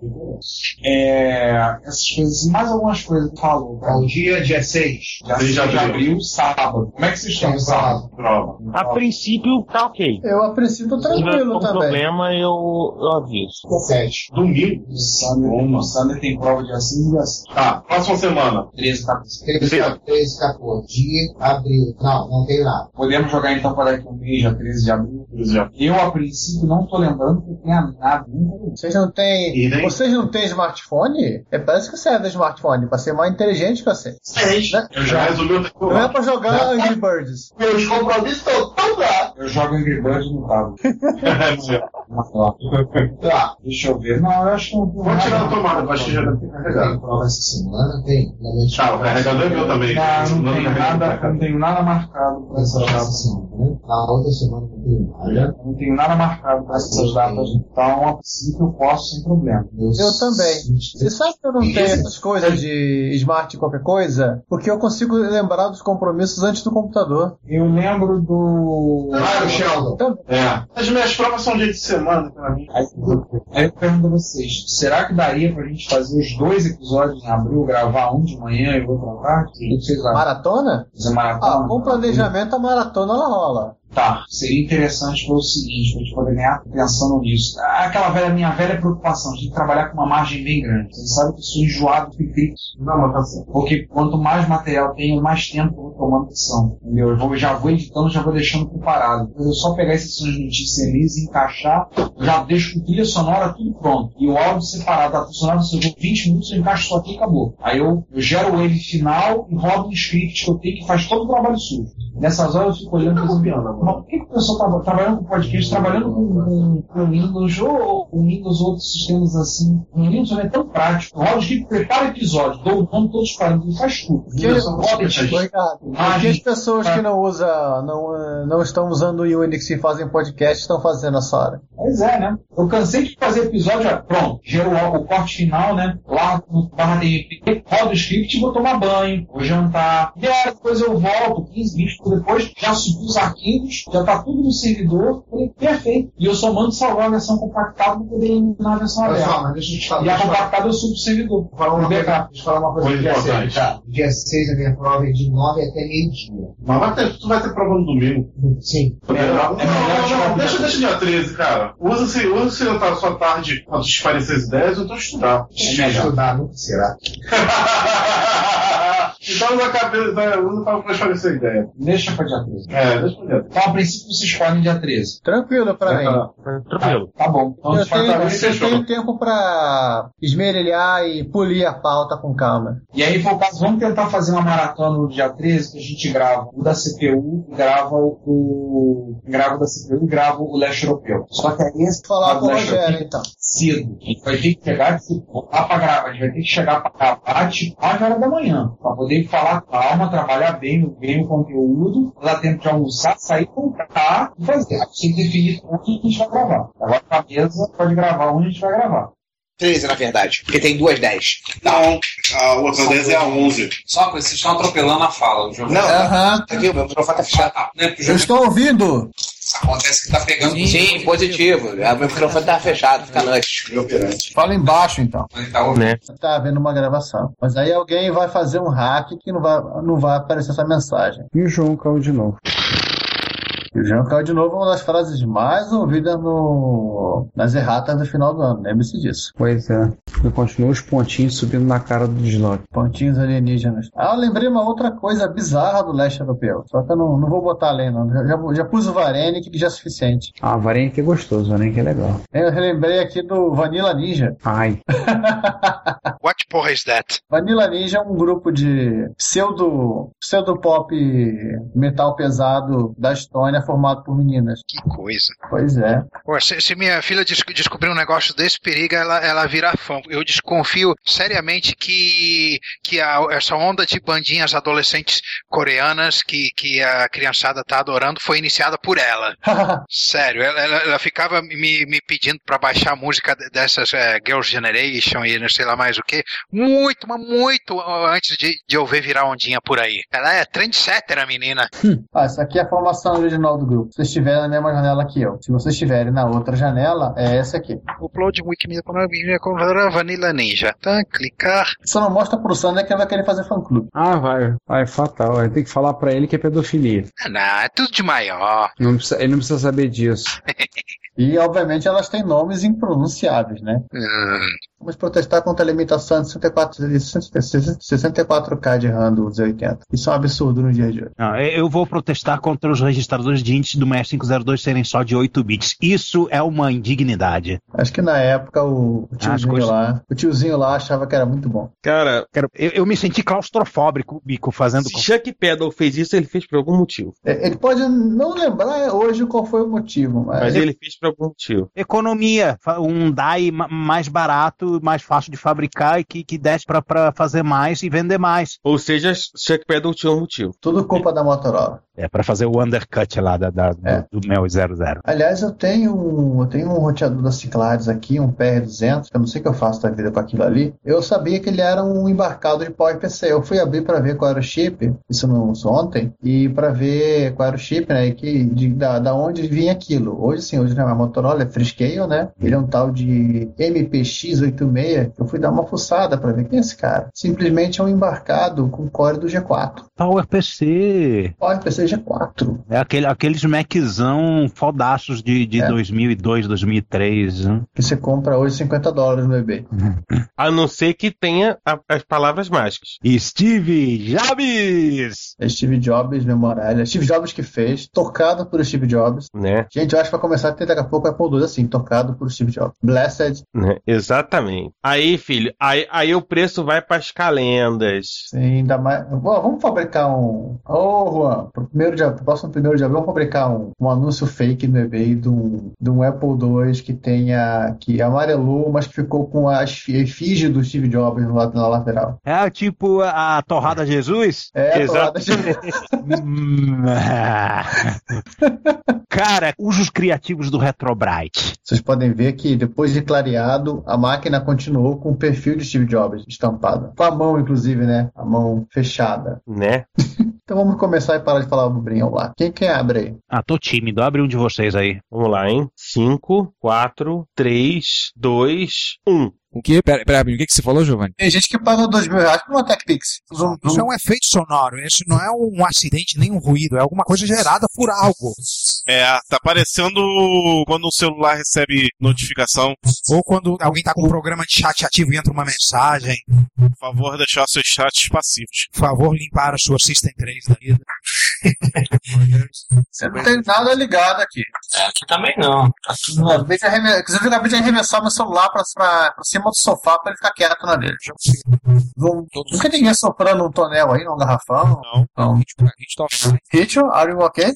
é, essas coisas, mais algumas coisas que falou. É o dia 16. Já, Seis de já abril. sábado. Como é que vocês estão sábado? Prova. A princípio, tá ok. eu a princípio tô Se tiver tranquilo também. problema, eu, eu aviso. 7. Domingo. O Sander, Sander tem prova de assim e assim. Tá, próxima semana. 13 tá 13, 13, 14. Dia, abril. Não, não tem nada. Podemos jogar então para daqui um mês, já 13 de abril. Já. Eu, a princípio, não tô lembrando que tenha nada. Vocês não têm. Vocês não têm smartphone? É, parece que você é do smartphone, pra ser mais inteligente que você. Seis. Né? Eu já resolvi o Não é pra jogar Angry Birds. Meus compromissos estão tão bravos. Eu jogo Angry Birds no tablet. Tá. Deixa eu ver. Não, eu acho que não tem Vou tirar a tomada, acho que já deve ter Tem carregado. prova essa semana? Tem. Tá, o carregador é meu também. Não, não tenho carrega. nada, não tenho nada marcado para essas Essa semana, né? Na outra semana não tem nada. Não tenho nada marcado para essas datas. Então, a princípio, eu posso sem problema. Meus Eu também. 23. Você sabe que eu não tenho essas coisas de smart qualquer coisa? Porque eu consigo lembrar dos compromissos antes do computador. Eu lembro do. Ah, o Sheldon. É. As minhas provas são dia de semana pra mim. Aí, aí eu pergunto a vocês, será que daria pra gente fazer os dois episódios em abril, gravar um de manhã e outro à tarde? Maratona? Fazer maratona? Ah, com planejamento a maratona ela rola. Tá, seria interessante pelo seguinte, pra gente poder ganhar pensando nisso. Aquela velha, minha velha preocupação, a gente trabalhar com uma margem bem grande. Vocês sabem que eu sou enjoado de pipi. Não, mas tá certo. Porque quanto mais material tenho, mais tempo eu vou tomando edição. Entendeu? Eu vou, já vou editando, já vou deixando preparado. Depois eu só pegar essas sessões de notícia feliz e encaixar, já deixo com trilha sonora tudo pronto. E o áudio separado da trilha sonora, se eu vou 20 minutos, eu encaixo só aqui e acabou. Aí eu, eu gero o wave final e rodo um script que eu tenho que faz todo o trabalho sujo. Nessas horas eu fico olhando e pensando, mas por que, que o pessoal tá trabalhando com podcast, trabalhando com, com, com Windows ou com Windows ou outros sistemas assim? O Windows não é tão prático. O que prepara episódio, dou o nome todos os parâmetros, faz tudo. Que, que as pessoas que não usam, não, eh, não estão usando o Unix e fazem podcast estão fazendo essa hora? Pois é, né? Eu cansei de fazer episódio, pronto, gero o, o corte final, né? Lá no barra TMP, roda o script e vou tomar banho, vou jantar. E aí depois eu volto, 15, 20 minutos depois, já subi os arquivos, já tá tudo no servidor, falei, perfeito. E eu só mando salvar a versão compactada para poder eliminar a versão só, aberta. mas deixa eu te falar. E a deixa eu falar- compactada eu subo pro servidor. Vou falar uma No coisa, deixa eu falar uma coisa dia 6, importante. tá? Dia 6 a minha prova é de 9 até meio-dia. Mas vai ter, tu vai ter prova no domingo. Sim. Não, não, tirar não, deixa, deixa dia 13, cara. Usa se, usa se eu tá sua tarde para esparecer as ideias, eu tô estudar. Eu estudar, nunca será. então a cabeça, né, usa pra esparecer a ideia. Deixa pra dia 13. É, deixa pra dia Então, a princípio, vocês podem dia 13. Tranquilo pra mim. Tranquilo. Tá bom. Então, Eu tenho, pra- eu tenho tempo pra esmerilhar e polir a pauta com calma. E aí, por caso, vamos tentar fazer uma maratona no dia 13, que a gente grava o da CPU, grava o. grava o da CPU e grava o leste europeu. Só que aí esse Falar com o Rogério, então. Cedo. A gente vai ter que chegar voltar pra gravar. A gente vai ter que chegar pra gravar tipo 9 horas da manhã. Pra poder falar calma, trabalhar bem, bem o conteúdo, dar tempo de almoçar, sair, comprar e fazer. A gente tem que definir onde a gente vai gravar. Agora a cabeça pode gravar onde a gente vai gravar. 13, na verdade, porque tem duas 10. Não, a outra 10 é a 11. Só uma coisa, vocês estão atropelando a fala. O Não, Aham. aqui o meu microfone tá fechado. Não é porque o Eu jogo estou ouvindo. Acontece que tá pegando. Sim, positivo. O meu microfone tá fechado, fica noite. Fala embaixo, então. Ele tá. Né? Tá havendo uma gravação. Mas aí alguém vai fazer um hack que não vai, não vai aparecer essa mensagem. E o João caiu de novo. E o João caiu de novo uma das frases mais ouvidas no, nas erratas do final do ano. Lembre-se disso. Pois é. E continua os pontinhos subindo na cara do Dislog. Pontinhos alienígenas. Ah, eu lembrei uma outra coisa bizarra do leste europeu. Só que eu não, não vou botar além, não. Já, já, já pus o Varene, que já é suficiente. Ah, Varenha que é gostoso, Varenha que é legal. Eu relembrei aqui do Vanilla Ninja. Ai. What porra is that? Vanilla Ninja é um grupo de pseudo, pseudo pop metal pesado da Estônia formado por meninas. Que coisa. Pois é. Pô, se, se minha filha des- descobrir um negócio desse perigo, ela, ela virar fã. Eu desconfio seriamente que, que a- essa onda de bandinhas adolescentes coreanas que, que a criançada tá adorando foi iniciada por ela. Sério, ela, ela- ela ficava me, me pedindo pra baixar a música de- dessas eh, Girls' Generation e não sei lá mais o que, muito, mas muito antes de, de eu ver virar ondinha por aí. Ela é trendsetter, a menina. Ah, essa aqui é a formação original do grupo. Se vocês estiverem na mesma janela que eu. Se vocês estiverem na outra janela, é essa aqui. Upload Wikimedia com Vanilla Ninja. Tá, clicar. Só não mostra pro Sander que ele vai querer fazer fã-clube. Ah, vai. Vai, fatal. Vai ter que falar pra ele que é pedofilia. Não, é tudo de maior. Não precisa- ele não precisa saber disso. E, obviamente, elas têm nomes impronunciáveis, né? Hum. Vamos protestar contra a limitação de 64, de 64K de RAM do Z80. Isso é um absurdo no dia de hoje. Não, eu vou protestar contra os registradores de índice do 6502 serem só de 8 bits. Isso é uma indignidade. Acho que na época o, o tiozinho coisas- lá, o tiozinho lá achava que era muito bom. Cara, eu, eu me senti claustrofóbico bico, fazendo. se Chuck Peddle fez isso, ele fez por algum motivo. É, Ele pode não lembrar hoje qual foi o motivo, mas, Mas ele fez por algum motivo. Economia, um DAI ma- mais barato, mais fácil de fabricar e que, que desse pra- pra fazer mais e vender mais. Ou seja, Chuck Peddle tinha um motivo. tudo culpa da Motorola. É, pra fazer o undercut lá da, da- do, É. do Mel 00. Aliás, eu tenho um, eu tenho um roteador da Ciclares aqui, um PR200, que eu não sei o que eu faço da vida com aquilo ali. Eu sabia que ele era um embarcado de IPC. Eu fui abrir para ver qual era o chip, isso, isso ontem, e para ver qual era o chip, né, e que, de, da, da onde vinha aquilo. Hoje sim, hoje não é Motorola, é Freescale, né? Ele é um tal de MPX86. Eu fui dar uma fuçada para ver quem é esse cara. Simplesmente é um embarcado com core do G4. PowerPC. PowerPC G4. É aquele, aqueles Maczão fodaços de, de É. 2002, 2003. Né? Que você compra hoje 50 dólares no eBay. A não ser que tenha a- as palavras mágicas. Steve Jobs! É Steve Jobs, memoralha. É Steve Jobs que fez, tocado por Steve Jobs. Né? Gente, eu acho que vai começar a ter daqui a pouco Apple II assim, tocado por Steve Jobs. Blessed. Né? Exatamente. Aí, filho, aí, aí o preço vai pras calendas. Sim, ainda mais. Bom, vamos fabricar um. Ô, Juan, pro, primeiro de, pro próximo primeiro de abril, vamos fabricar um, um anúncio fake no eBay de um, de um Apple II que tenha. que amarelou, mas que ficou com a efígie do Steve Jobs no lado na lateral. É tipo a Torrada Jesus? É, a Torrada Jesus. Hum, Cara, usos criativos do Retrobrite. Vocês podem ver que depois de clareado, a máquina continuou com o perfil de Steve Jobs estampado. Com a mão, inclusive, né? A mão fechada. Né? Então vamos começar e parar de falar abobrinha lá. Quem quer abre aí? Ah, tô tímido. Abre um de vocês aí. Vamos lá, hein? 5, 4, 3, 2, 1. O que? Pera, pera, o que, que você falou, Giovanni? Tem gente que paga dois mil reais por uma TechPix. Zoom, Isso é um efeito sonoro. Isso não é um acidente nem um ruído. É alguma coisa gerada por algo. É, tá parecendo quando o celular recebe notificação. Ou quando alguém tá com um programa de chat ativo e entra uma mensagem. Por favor, deixar seus chats passivos. Por favor, limpar a sua System 3 da vida. Você não tem nada ligado aqui. É, aqui também não. Tá tudo Eu acabei de arremessar, inclusive, eu acabei de arremessar meu celular pra, pra, pra cima do sofá pra ele ficar quieto na dele. Não, nunca ninguém soprando um tonel aí, num garrafão? Não. Não. Hit tá. Hitcho, are you okay?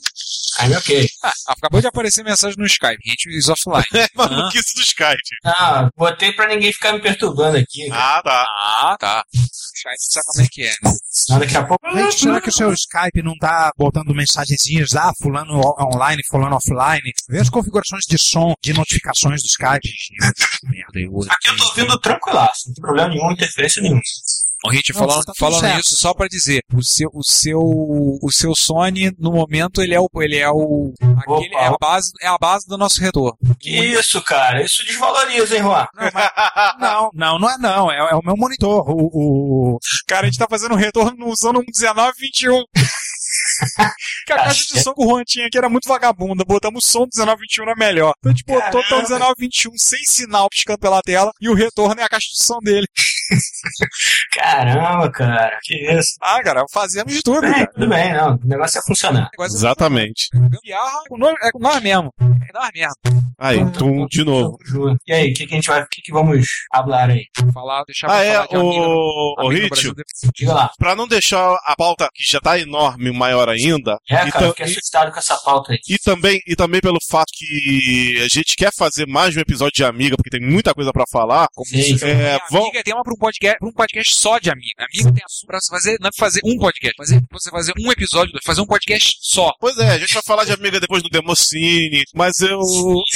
I'm ok. Ah, acabou de aparecer mensagem no Skype. Hit is offline. É maluquice do Skype. Ah, botei pra ninguém ficar me perturbando aqui. Ah, tá. Ah, tá. Skype sabe como é que é, né? Daqui a pouco. Gente, será que o seu Skype não tá botando mensagenzinhas? Ah, fulano online, fulano offline. Vê as configurações de som, de notificações do Skype. Merda, eu Aqui eu tô ouvindo tranquilaço, não tem problema nenhum, interferência nenhuma. Ô, Hit, Não, falando, tá falando certo. isso, só pra dizer, o seu, o seu, o seu Sony, no momento, ele é o, ele é o, aquele, é a base, é a base do nosso retorno. Que isso, cara? Isso desvaloriza, hein, Juan? Não, não, não é não, é, é o meu monitor. O, o- Cara, a gente tá fazendo um retorno usando um 1921. Que a caixa de som que o Juan tinha aqui era muito vagabunda. Botamos o som do 1921 na melhor. Então a gente botou até o 1921 sem sinal piscando pela tela e o retorno é a caixa de som dele. Caramba, cara, que isso. Ah, cara, fazemos de tudo. Bem, cara. tudo bem, não. O negócio é funcionar. Exatamente. Gambiarra com nós- é com nós mesmo. É nós mesmo. Aí, tum, de novo. E aí, o que, que a gente vai. O que, que vamos hablar aí? Falar, deixar Ah, pra é, falar de o, o Ritio. Diga lá. pra não deixar a pauta que já tá enorme maior ainda, É, cara, fiquei assustado com essa pauta aí. e também, e também pelo fato que a gente quer fazer mais um episódio de Amiga, porque tem muita coisa pra falar, Sim. é, Tem amiga tem uma pra um podcast, pra um podcast só de amiga. Amiga tem assunto pra você fazer, não é pra fazer um podcast, fazer, pra você fazer um episódio, fazer um podcast só. Pois é, a gente vai falar de Amiga depois do Democine, mas eu,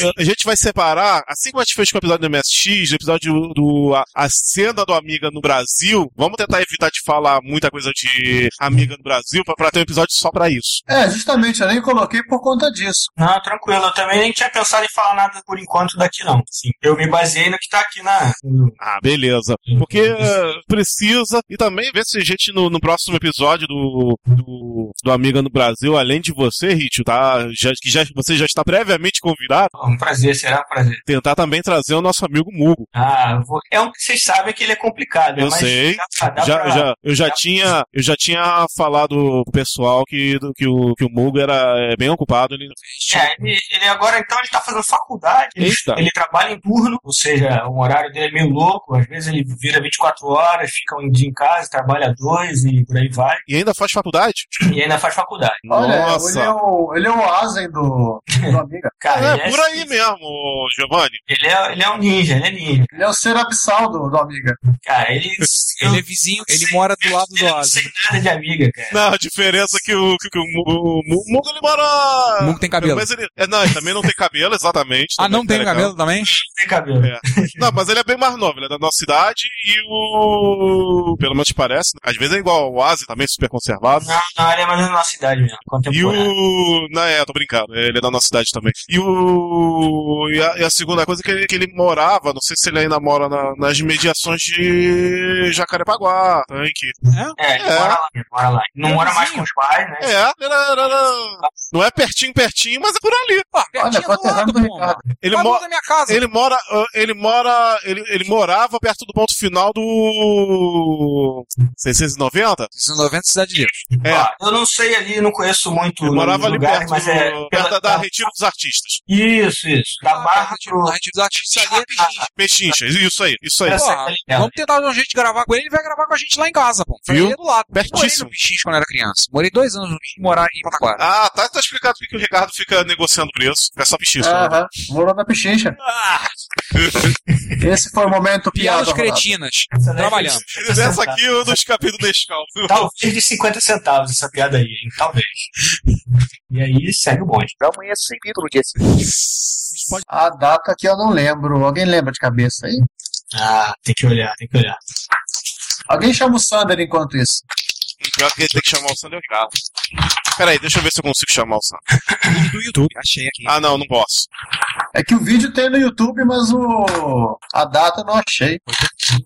eu- a gente vai separar, assim como a gente fez com o episódio do MSX, o episódio do a, a cena do Amiga no Brasil, vamos tentar evitar de falar muita coisa de Amiga no Brasil pra, pra ter um episódio só pra isso. É, justamente, eu nem coloquei por conta disso. Não, tranquilo. Eu também nem tinha pensado em falar nada por enquanto daqui, não. Sim. Eu me baseei no que tá aqui na. Ah, beleza. Porque eh, precisa, e também ver se a gente no, no próximo episódio do, do, do Amiga no Brasil, além de você, Ritio, tá? Já, que já, você já está previamente convidado. Um prazer, será um prazer. Tentar também trazer o nosso amigo Mugo. Ah, vou- é um que vocês sabem que ele é complicado, né? Eu mas sei. dá- dá já, pra- já, eu já dá- tinha, eu já tinha falado pro pessoal que, do- que, o, que o Mugo era é, bem ocupado. Ele, É, ele, ele agora então ele tá fazendo faculdade, ele, ele trabalha em turno, ou seja, o horário dele é meio louco, às vezes ele vira 24 horas, fica um dia em casa, trabalha dois e por aí vai, e ainda faz faculdade? e ainda faz faculdade. Olha, Nossa. ele é o, ele é o Asen do, do Amiga. Cara, é, ele por aí mesmo, Giovanni. Ele é, ele é um ninja, ele é ninja. Ele é o ser abissal do, do Amiga. Cara, ele. Ele é vizinho, ele mora do lado do Eu não sei nada de amiga, cara. Não, a diferença é que o, que, que o, o, o Mugo ele mora. O Mugo tem cabelo. Mas ele, é, não, ele também não tem cabelo, exatamente. Ah, não tem carecão. cabelo também? Tem cabelo. É. Não, mas ele é bem mais novo, ele é da nossa cidade e o. Pelo menos parece. né? Às vezes é igual ao Asi, também super conservado. Não, não, ele é mais da nossa cidade mesmo, E o. Não, é, tô brincando. Ele é da nossa cidade também. E o. E a, e a segunda coisa é que ele, que ele morava, não sei se ele ainda mora na- nas mediações de Jacarepaguá, tanque. É, ele É. mora lá, ele mora lá. Não mora mais com os pais, né? É, era- não é pertinho, pertinho, mas é por ali. Olha, conterrâneo do Ricardo. Ele, mo ele mora. ah, Ele mora. Ele, ele morava perto do ponto final do. 690? 690 Cidade de Deus. É. Ó, eu não sei ali, não conheço muito Ele morava ali lugares, perto, mas é. pela- perto da, da Retiro dos Artistas. Isso, Isso, isso. Da barra pro... A gente usa a ali Pechincha, isso aí, isso aí. Pô, vamos tentar dar um jeito de gravar com ele, ele vai gravar com a gente lá em casa, pô. Foi Viu? ali do lado. Pertíssimo. Morei no Pichincha quando era criança. Morei dois anos no Pichincha e morar em Pataquara. Ah, tá, tá explicado porque o Ricardo fica negociando preço. É só pechincha. Aham, vou lá na pechincha. Esse foi o momento piada. Piadas cretinas. Trabalhando. Essa aqui é um dos capítulos da Nescau. Talvez de 50 centavos essa piada aí, hein? Talvez. E aí segue o bonde. Amanhã sem no dia seguinte. A data que eu não lembro. Alguém lembra de cabeça aí? Ah, tem que olhar, tem que olhar. Alguém chama o Sander enquanto isso. Pior que ele tem que chamar o Sander Ricardo. Peraí, deixa eu ver se eu consigo chamar o Sander. Do YouTube, achei aqui. Ah, não, não posso. É que o vídeo tem no YouTube, mas o a data eu não achei.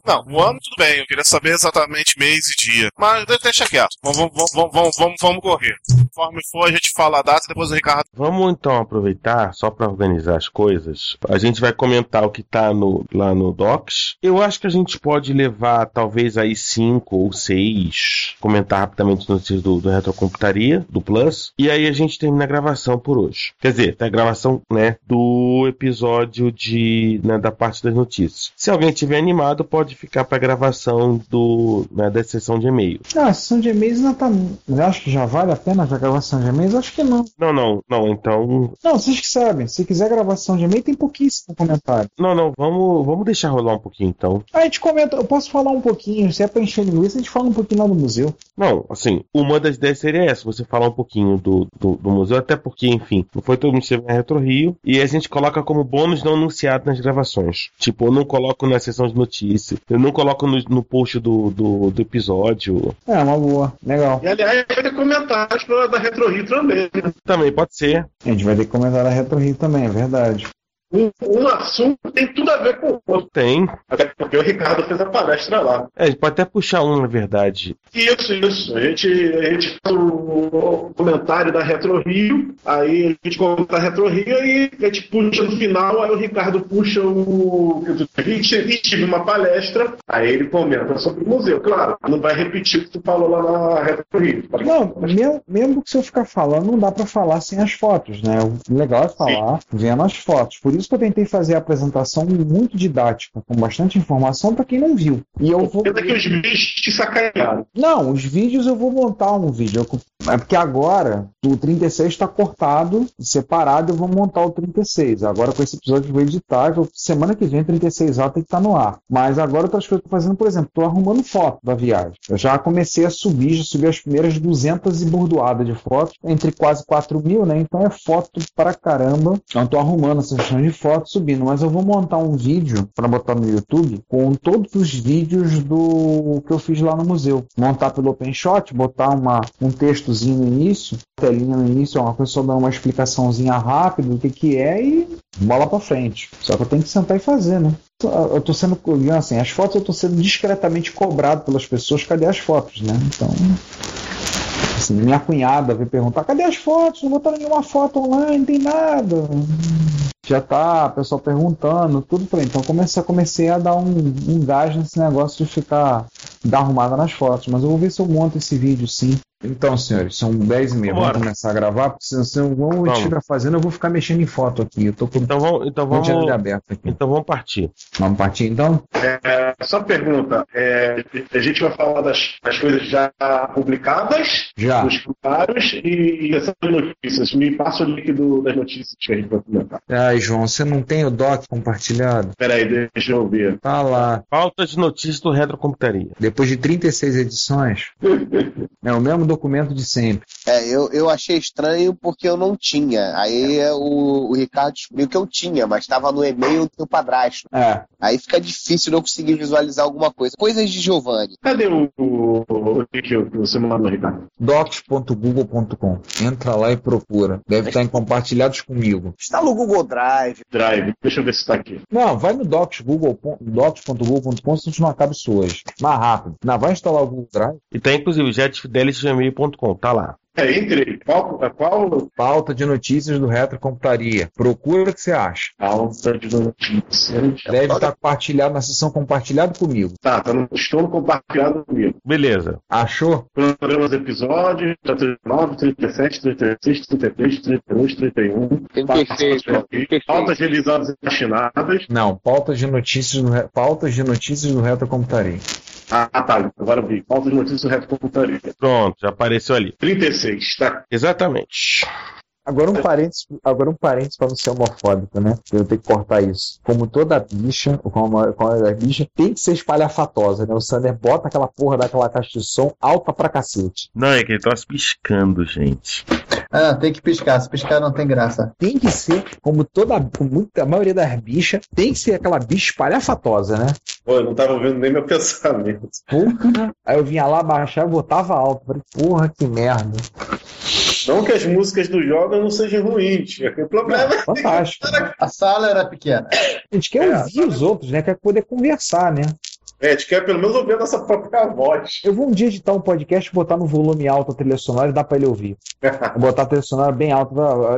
Não, o ano tudo bem, eu queria saber exatamente mês e dia. Mas de- deixa quieto. Vamos, vamos, vamos, vamos, vamos, vamos correr. Conforme for, a gente fala a data e depois o Ricardo. Vamos então aproveitar, só para organizar as coisas. A gente vai comentar o que tá no, lá no Docs. Eu acho que a gente pode levar talvez aí cinco ou seis. Comentar rapidamente as notícias do, do Retrocomputaria, do Plus. E aí a gente termina a gravação por hoje. Quer dizer, a gravação, né, do episódio de, né, da parte das notícias. Se alguém tiver animado, pode ficar pra gravação do, né, da sessão de e-mail. Ah, a sessão de e-mails ainda tá. Eu acho que já vale a pena a gravação de e-mails? Acho que não. Não, não, não, então Não, vocês que sabem. Se quiser gravação de e-mail, tem pouquíssimo comentário. Não, não, vamos, vamos deixar rolar um pouquinho então. Ah, a gente comenta, eu posso falar um pouquinho. Se é pra encher linguiça, a gente fala um pouquinho lá no museu. Não, assim, uma das ideias seria essa, você falar um pouquinho do, do, do museu, até porque, enfim, não foi todo mundo que esteve na Retro Rio, e a gente coloca como bônus não anunciado nas gravações. Tipo, eu não coloco na sessão de notícias, eu não coloco no, no post do, do, do episódio. É, uma boa. Legal. E aliás, vai ter comentários da Retro Rio também. né? Também pode ser. A gente vai ter que comentar na Retro Rio também, é verdade. Um, um assunto tem tudo a ver com o outro. Tem. Até porque o Ricardo fez a palestra lá. É, a gente pode até puxar um, na verdade. Isso, isso. A gente, a gente faz o comentário da Retro Rio, aí a gente comenta a Retro Rio e a gente puxa no final, aí o Ricardo puxa o. A gente, a gente tive uma palestra, aí ele comenta sobre o museu. Claro, não vai repetir o que tu falou lá na Retro Rio. Não, mesmo, mesmo que se eu ficar falando, não dá pra falar sem as fotos, né? O legal é falar vendo as fotos. Por isso que eu tentei fazer a apresentação muito didática, com bastante informação pra quem não viu. E eu vou. Pena que os vídeos te sacanearam. Não, os vídeos eu vou montar um vídeo. É porque agora o 36 está cortado, separado, eu vou montar o 36. Agora com esse episódio eu vou editar. semana que vem 36A tem que estar no ar. Mas agora outras coisas que eu tô fazendo, por exemplo, tô arrumando foto da viagem. Eu já comecei a subir, já subi as primeiras 200 e bordoadas de fotos, entre quase 4 mil, né? Então é foto pra caramba. Então tô arrumando essa questão de foto subindo. Mas eu vou montar um vídeo para botar no YouTube com todos os vídeos do que eu fiz lá no museu. Montar pelo OpenShot, botar uma, um textozinho no início, telinha no início, uma pessoa dar uma explicaçãozinha rápida do que que é e bola pra frente. Só que eu tenho que sentar e fazer, né? Eu tô sendo, assim, as fotos eu tô sendo discretamente cobrado pelas pessoas, cadê as fotos, né? Então, assim, minha cunhada veio perguntar, cadê as fotos? Não botaram nenhuma foto online, não tem nada. Já tá, pessoal perguntando, tudo pra Então comecei, comecei a dar um, um gás nesse negócio de ficar dar arrumada nas fotos. Mas eu vou ver se eu monto esse vídeo sim. Então, senhores, são 10 e meia. Vamos Bora. começar a gravar, porque se, se eu Vamos. estiver fazendo, eu vou ficar mexendo em foto aqui. Eu tô com Então vamos, então o vamos, janela aberta aqui. então vamos partir. Vamos partir então? É, só pergunta: é, a gente vai falar das, das coisas já publicadas, Já. dos comentários e, e essas notícias. Me passa o link do- das notícias que a gente vai comentar. Ai, João, você não tem o doc compartilhado? Peraí, deixa eu ver. Tá lá. Falta de notícias do Retrocomputaria. Depois de 36 edições, é o mesmo documento de sempre. É, eu, eu achei estranho porque eu não tinha. Aí é, o, o Ricardo descobriu que eu tinha, mas estava no e-mail do padrasto. É. Aí fica difícil eu conseguir visualizar alguma coisa. Coisas de Giovanni. Cadê o, o, o que você mandou, Ricardo? docs.google.com. Entra lá e procura. Deve estar em compartilhados comigo. Está no Google Drive. Drive, deixa eu ver se está aqui. Não, vai no docs, google, docs.google.com se não acaba isso hoje. Mais rápido. Não, vai instalar o Google Drive. E tá inclusive jetfidelity.gmail.com, tá lá. É, entrei. Qual, qual Pauta de notícias do Retrocomputaria. Procura o que você acha. pauta de notícias? Deve estar compartilhado na sessão compartilhado comigo. Tá, tá no estou compartilhado comigo. Beleza. Achou? Programas episódios, tá 39, 37, 36, 33, 32, 31. 36, Pautas realizadas e destinadas. Não, pautas de notícias do, Re- pautas de notícias do Retrocomputaria. Ah, tá. Agora eu vi. Pautas de notícias do Reto Computaria. Pronto, já apareceu ali. 36, tá? Exatamente. Agora um parênteses, agora um parênteses para não ser homofóbico, né? Eu tenho que cortar isso. Como toda bicha, como a, como a bicha, tem que ser espalhafatosa, né? O Sander bota aquela porra daquela caixa de som alta pra cacete. Não, é que ele tá piscando, gente. Ah, tem que piscar. Se piscar não tem graça. Tem que ser, como toda, como muita, a maioria das bichas, tem que ser aquela bicha espalhafatosa, né? Pô, eu não tava ouvindo nem meu pensamento. Porra. Aí eu vinha lá baixar e botava alto. Falei, porra, que merda. Não que as músicas do jogo não sejam ruins. O problema é Fantástico. A sala era pequena. A gente quer ouvir os outros, né? Quer poder conversar, né? É, a gente quer pelo menos ouvir a nossa própria voz. Eu vou um dia editar um podcast, botar no volume alto a trilha sonora e dá pra ele ouvir. botar a trilha sonora bem alta.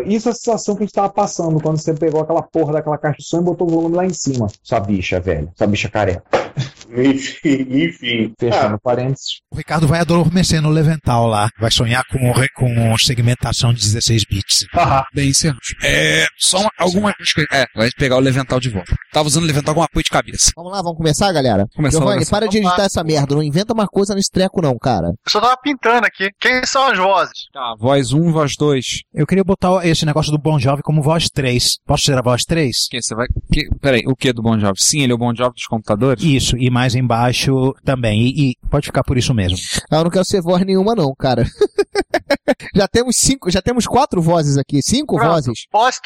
Isso é a sensação que a gente tava passando quando você pegou aquela porra daquela caixa de som e botou o volume lá em cima. Sua bicha, velho. Sua bicha careca. Enfim, enfim. Fechando parênteses. O Ricardo vai adormecer no Levental lá. Vai sonhar com, com segmentação de 16 bits. Bem, encerramos. É, só uma, algumas coisas. É, vai pegar o Levental de volta. Tava usando o Levental com apoio de cabeça. Vamos lá, vamos começar, galera? Começar Giovanni, para de editar essa merda. Não inventa uma coisa nesse treco, não, cara. Eu só tava pintando aqui. Quem são as vozes? Tá, voz 1, voz 2. Eu queria botar esse negócio do Bon Jovi como voz 3. Posso ser a voz 3? Quem você vai. Que, peraí, o que do Bon Jovi? Sim, ele é o Bon Jovi dos computadores? Isso, e mais embaixo também. E, e pode ficar por isso mesmo. Ah, Eu não quero ser voz nenhuma, não, cara. já temos cinco, já temos quatro vozes aqui. Cinco Pronto. vozes. Voz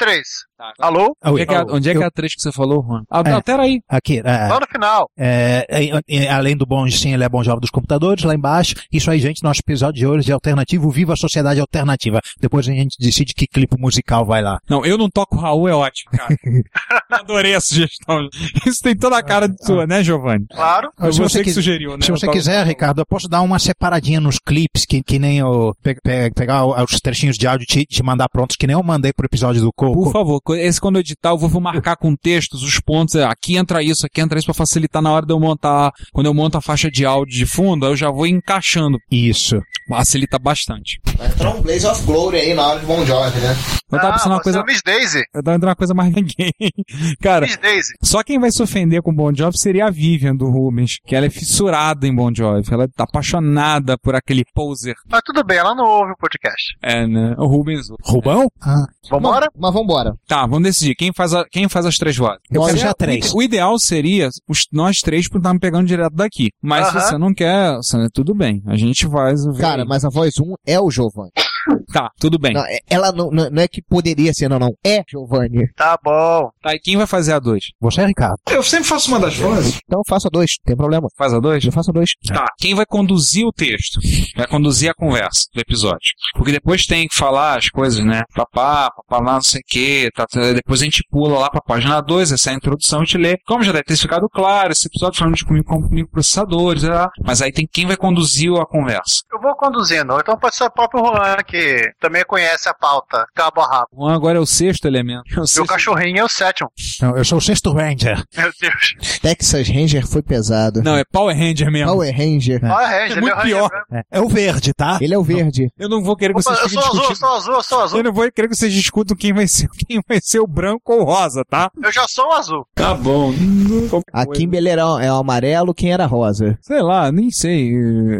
3. Alô? Onde é que é, a- onde é, que é a 3 que você falou, Juan? Ah, É. altera aí. Aqui, é, Lá no final. é, é, é, além do bom, sim, ele é bom jovem dos computadores, lá embaixo. Isso aí, gente, nosso episódio de hoje é alternativo, viva a sociedade alternativa. Depois a gente decide que clipe musical vai lá. Não, eu não toco Raul é ótimo, cara. Adorei a sugestão. Isso tem toda a cara de sua, né, Giovanni? Claro. Foi Se você, que sugeriu, né? Se você quiser, Ricardo, eu posso dar uma separadinha nos clipes, que, que nem eu pe- pe- pegar os trechinhos de áudio e te, te mandar prontos, que nem eu mandei pro episódio do Coco. Por favor, esse quando eu editar, eu vou vou marcar com textos os pontos. é, Aqui entra isso, aqui entra isso pra facilitar na hora de eu montar. Quando eu monto a faixa de áudio de fundo, eu já vou encaixando. Isso. Facilita bastante. Vai entrar um Blaze of Glory aí na hora de Bon Jovi, né? Eu tava pensando uma você coisa. é Miss Daisy. Eu tava entrando uma coisa mais ninguém. Cara, Miss Daisy. só quem vai se ofender com Bon Jovi seria a Vivian do Rubens, que ela é fissurada em Bon Jovi. Ela tá apaixonada por aquele poser. Mas tudo bem, ela não ouve o podcast. É, né? O Rubens. Rubão? Ah. Vambora? Mas vambora. Tá, vamos decidir. Quem faz, a- quem faz as três vozes? Eu quero já três. O, ideal seria os, nós três por estarmos pegando direto daqui. Mas se Aham. você não quer, tudo bem. A gente faz. o- Cara, mas a voz 1 é o Giovanni. Tá, tudo bem. Não, é- ela não, não, não é que poderia ser, não, não. É Giovanni. Tá bom. Tá, e quem vai fazer a dois? Você é Ricardo. Eu sempre faço uma das vozes. Então faça dois, tem problema. Faz a dois? Eu faço dois. Tá, quem vai conduzir o texto? Vai conduzir a conversa do episódio. Porque depois tem que falar as coisas, né? Papá, papá lá não sei o quê. Tá, tá, depois a gente pula lá pra página 2, essa é a introdução, a gente lê. Como já deve ter ficado claro, esse episódio falando de comigo com processadores, né? mas aí tem quem vai conduzir a conversa. Eu vou conduzindo. Então pode ser o próprio Juan, que também conhece a pauta, cabo a rabo. Juan agora é o sexto elemento. É o E o sexto- cachorrinho é o sétimo. Não, eu sou o sexto Ranger. Meu Deus. Texas Ranger foi pesado. Não, é Power Ranger mesmo. Power Ranger. Power Ranger, é muito o Ranger pior. mesmo. É o verde, tá? Ele é o verde. Eu não vou querer que Opa, vocês eu sou azul, eu discutindo. sou azul, eu sou azul. Eu não vou querer que vocês discutam quem vai ser, quem vai ser o branco ou o rosa, tá? Eu já sou o azul. Tá bom. A Kimberly era, é o amarelo, quem era rosa? Sei lá, nem sei.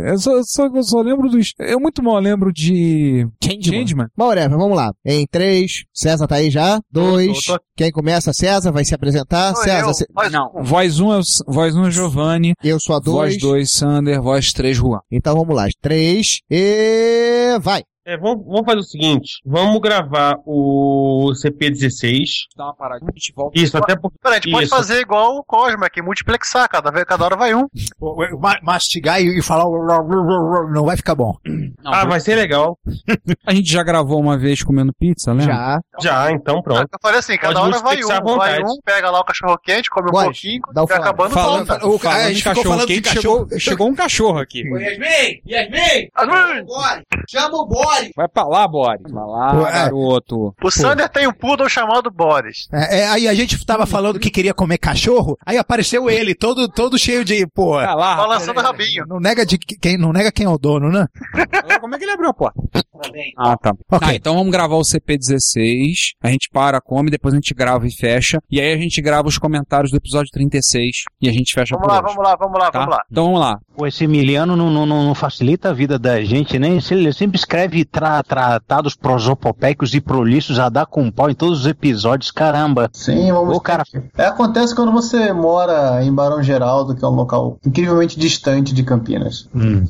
Eu só, só, eu só lembro dos. Eu muito mal lembro de. Changeman. Bom, whatever, vamos lá. Em três, César tá aí já? Dois. tô, tô. Quem começa? César vai se apresentar? César, cê- Não, voz 1 um é, o- voz um é Giovanni. Eu sou a Voz dois. 2, Sander. Voz 3, Juan. Então vamos lá. Três e vai. É, vamos, vamos fazer o seguinte: vamos gravar o CP16. Dá uma paradinha, a gente volta. Isso, até porque. Peraí, a gente pode fazer igual o Cosmo aqui, multiplexar, cada, vez, cada hora vai um. Ma- Mastigar e falar não vai ficar bom. Ah, vai ser legal. A gente já gravou uma vez comendo pizza, lembra? Já. Já, então pronto. Eu falei assim, cada Pode hora vai um, vai um, pega lá o cachorro quente, come um Pode, pouquinho, dá o fora. acabando, Falando, volta. o, falando a de gente ficou cachorro falando de quente, cachorro. chegou, chegou um cachorro aqui. Yasmin! Yasmin! Bora! Chama o boy! Boris! Vai pra lá, Boris. Vai lá, Pô, é. garoto. O Sander tem um poodle chamado Boris. É, é, aí a gente tava falando que queria comer cachorro, aí apareceu ele, todo, todo cheio de, pô. Vai lá, Balançando o rabinho. Não nega, de quem, não nega quem é o dono, né? Como é que ele abriu a porta? Ah, tá. Tá, então vamos gravar o CP16. A gente para, come, depois a gente grava e fecha. E aí a gente grava os comentários do episódio 36 e a gente fecha Vamos por lá, hoje. vamos lá, vamos lá, Tá? vamos lá. Então vamos lá. Pô, esse Emiliano não, não, não facilita a vida da gente, né? Ele sempre escreve tra tratados prosopopeicos e prolixos a dar com pau em todos os episódios, caramba. Sim, vamos. O cara... É, acontece quando você mora em Barão Geraldo, que é um local incrivelmente distante de Campinas.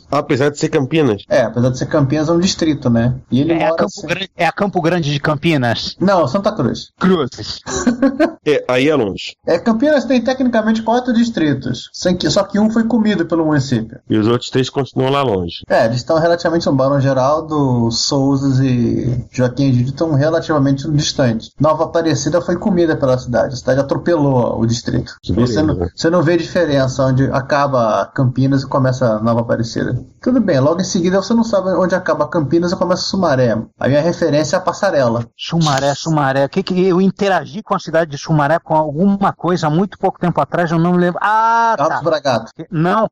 Apesar de ser Campinas. É, apesar de ser Campinas, é um distrito, né? E ele É a, mora. Campo Grande, é a Campo Grande de Campinas. Não, Santa Cruz. Cruzes. É, aí é longe. É, Campinas tem tecnicamente quatro distritos, sem que- só que um foi comido pelo município. E os outros três continuam lá longe. É, eles estão relativamente no Barão Geraldo, Souzas e Joaquim Egídio estão relativamente distantes. Nova Aparecida foi comida pela cidade, a cidade atropelou o distrito. beleza. Você não, você não vê diferença onde acaba Campinas e começa Nova Aparecida. Tudo bem, logo em seguida você não sabe onde acaba Campinas e começa Sumaré. A minha referência é a passarela. Sumaré, Sumaré. Que que eu interagi com a cidade de Sumaré com alguma coisa há muito pouco tempo atrás, eu não me lembro. Ah, tá. Altos Bragato. Não,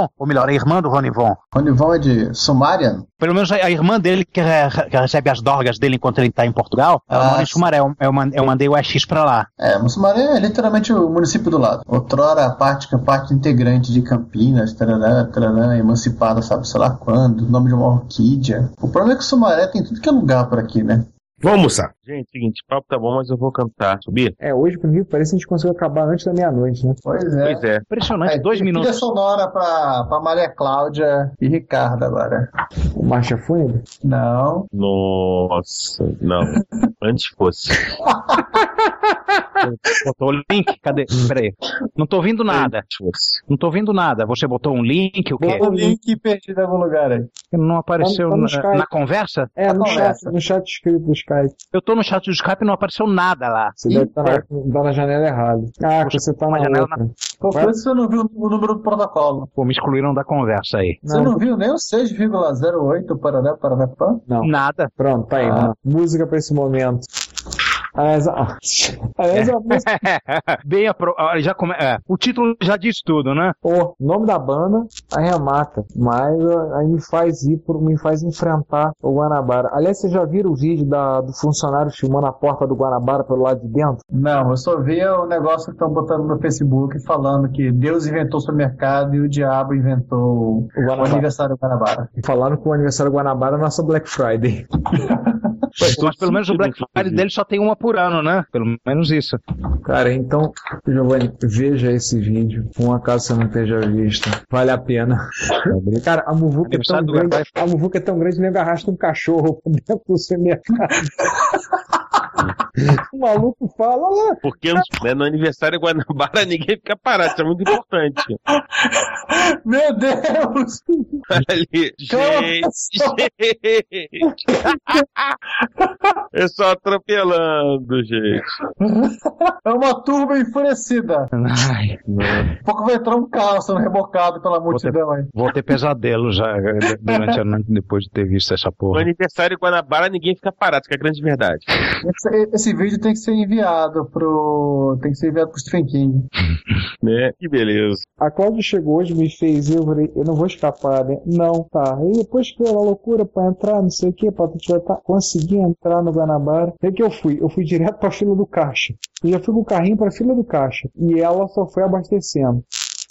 Ronivon, ou melhor, a irmã do Ronivon. Ronivon é de Sumarian? Pelo menos a, irmã dele, que, re- que recebe as dorgas dele enquanto ele tá em Portugal, ela Ah, mora em. Sumaré. Eu, eu man- eu mandei o EX pra lá. É, Sumaré é literalmente o município do lado. Outrora a parte, a parte integrante de Campinas, tarará, tarará, emancipada, sabe, sei lá quando, nome de uma orquídea. O problema é que Sumaré tem tudo que é lugar por aqui, né? Vamos almoçar. Gente, seguinte, o papo tá bom, mas eu vou cantar. Subir? É, hoje, por incrível que a gente conseguiu acabar antes da meia-noite, né? Pois é. Pois é. Impressionante, Aí, dois trilha minutos. sonora pra, pra Maria Cláudia e Ricardo agora. O Marcha Fúnebre? Não. Nossa, não. Antes fosse. Botou o link? Cadê? Peraí. Não tô ouvindo nada. Não tô ouvindo nada. Você botou um link, o quê? Bota o link perdido em algum lugar aí. Não apareceu Tá no na, na conversa? É, no conversa. chat, no chat escrito do Skype. Eu tô no chat do Skype e não apareceu nada lá. Você deve estar na, tá na janela errada. Ah, que você tá na janela outra. Qual foi que você não viu o número do protocolo? Pô, me excluíram da conversa aí. Você não viu nem o 6,08 Paraná, Paraná, Pã? Não. Nada. Pronto, tá aí. Ah. Música pra esse momento. Aliás, a- aliás, a música. Bem apro... já come... é, o título já diz tudo, né? O nome da banda arremata, mas aí me faz ir por, me faz enfrentar o Guanabara. Aliás, vocês já viram o vídeo da, do funcionário filmando a porta do Guanabara pelo lado de dentro? Não, eu só vi o negócio que estão botando no Facebook falando que Deus inventou o supermercado e o diabo inventou o, Guanabara. aniversário do Guanabara. Falaram que o aniversário do Guanabara é a nossa Black Friday. Mas pelo menos o Black Friday dele só tem uma por ano, né? Pelo menos isso. Cara, então, Giovanni, veja esse vídeo. Um acaso você não tenha visto. Vale a pena. Cara, a muvuca é tão grande. A muvuca é tão grande que nem arrasta um cachorro dentro do supermercado. o maluco fala lá. Porque no, né, no aniversário de Guanabara ninguém fica parado, isso é muito importante. Meu Deus! Olha ali, gente, gente. É só atropelando, gente. É uma turma enfurecida. Ai, a pouco vai entrar um carro sendo rebocado pela multidão aí. Vou ter pesadelo já eh, durante a noite depois de ter visto essa No porra. aniversário de Guanabara ninguém fica parado, isso que é a grande verdade. Esse, esse vídeo tem que ser enviado pro. Tem que ser enviado pro Stephen King. Né? Que beleza. A Cláudia chegou hoje, me fez eu falei, eu não vou escapar, né? Não, tá. E depois que ela loucura pra entrar, não sei o que, pra tu tá, conseguir entrar no Guanabara. O que que eu fui? Eu fui direto pra fila do caixa. Eu já fui com o carrinho pra fila do caixa. E ela só foi abastecendo.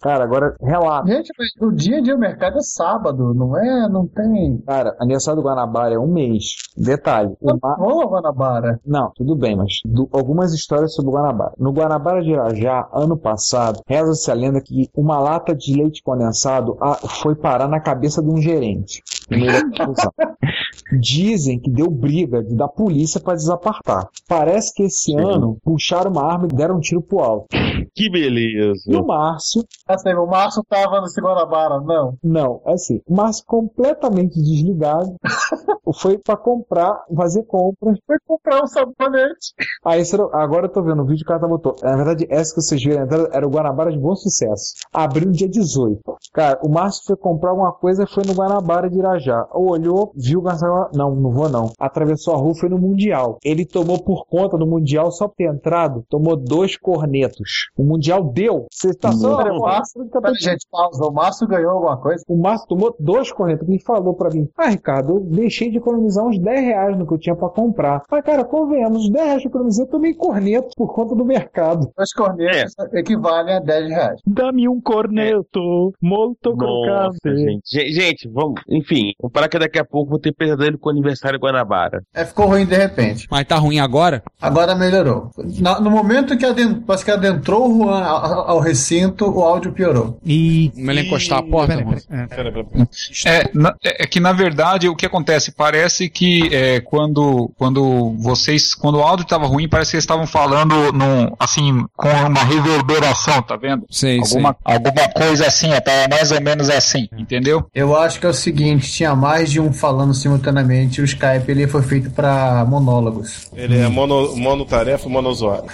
Cara, agora relaxa. Gente, o dia a dia do mercado é sábado, não é? Não tem. Cara, aniversário do Guanabara é um mês. Detalhe. O ma... Ô, Guanabara. Não, tudo bem, mas do- algumas histórias sobre o Guanabara. No Guanabara de Irajá, ano passado, reza-se a lenda que uma lata de leite condensado ah, foi parar na cabeça de um gerente. no. Dizem que deu briga de- da polícia para desapartar. Parece que esse ano puxaram uma arma e deram um tiro pro alto. Que beleza. E o Márcio Assim, o Márcio tava nesse Guanabara, não. Não, assim, o Márcio completamente desligado foi pra comprar, fazer compras. Foi comprar um sabonete. Aí esse era- agora eu tô vendo o vídeo que o cara tá botou. Na verdade, essa que vocês viram a entrada era o Guanabara de bom sucesso. Abriu dia 18. Cara, o Márcio foi comprar alguma coisa foi no Guanabara de Irajá. Olhou, viu o Guanabara. Não, não vou não. Atravessou a rua foi no Mundial. Ele tomou por conta do Mundial, só por ter entrado, tomou dois cornetos. O Mundial deu. Você tá só. Pera, o Márcio, pera, gente, pausa. O Márcio ganhou alguma coisa? O Márcio tomou dois cornetos. Ele falou pra mim: Ah, Ricardo, eu deixei de economizar uns 10 reais no que eu tinha pra comprar. Mas, cara, convenhamos, os 10 reais que eu economizei, eu tomei corneto por conta do mercado. Os cornetos equivalem a 10 reais. Dá-me um corneto, molto Nossa, crocante. gente. Gente, vamos. Enfim, vamos parar que daqui a pouco vou ter pesadelo com o aniversário Guanabara. É, ficou ruim de repente. Mas tá ruim agora? Agora melhorou. Na- no momento que, aden- parece que adentrou o Juan ao, ao recinto, o áudio piorou. E. Melhor encostar a porta, Peraí, mano. peraí, peraí. É, na- é que na verdade o que acontece parece que é, quando quando vocês quando o áudio estava ruim parece que eles estavam falando num, assim com uma reverberação, tá vendo? Sei, alguma alguma coisa assim, é mais ou menos assim, entendeu? Eu acho que é o seguinte, tinha mais de um falando simultaneamente, o Skype ele foi feito para monólogos. Ele é mono, monotarefa, monozoário.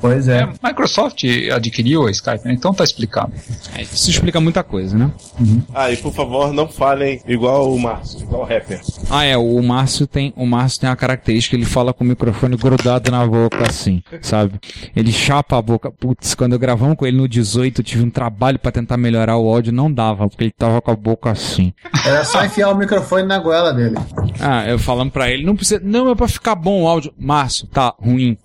Pois é. Microsoft adquiriu a Skype, né? então tá explicado. Isso explica muita coisa, né? Ah, e por favor, não falem igual o Márcio, igual o rapper. Ah, é, o Márcio tem, o Márcio tem uma característica, ele fala com o microfone grudado na boca assim, sabe? Ele chapa a boca. Putz, quando eu gravamos com ele no 18, eu tive um trabalho pra tentar melhorar o áudio, não dava, porque ele tava com a boca assim. Era só enfiar o microfone na goela dele. Ah, eu falando pra ele, não precisa, não é pra ficar bom o áudio. Márcio, tá ruim.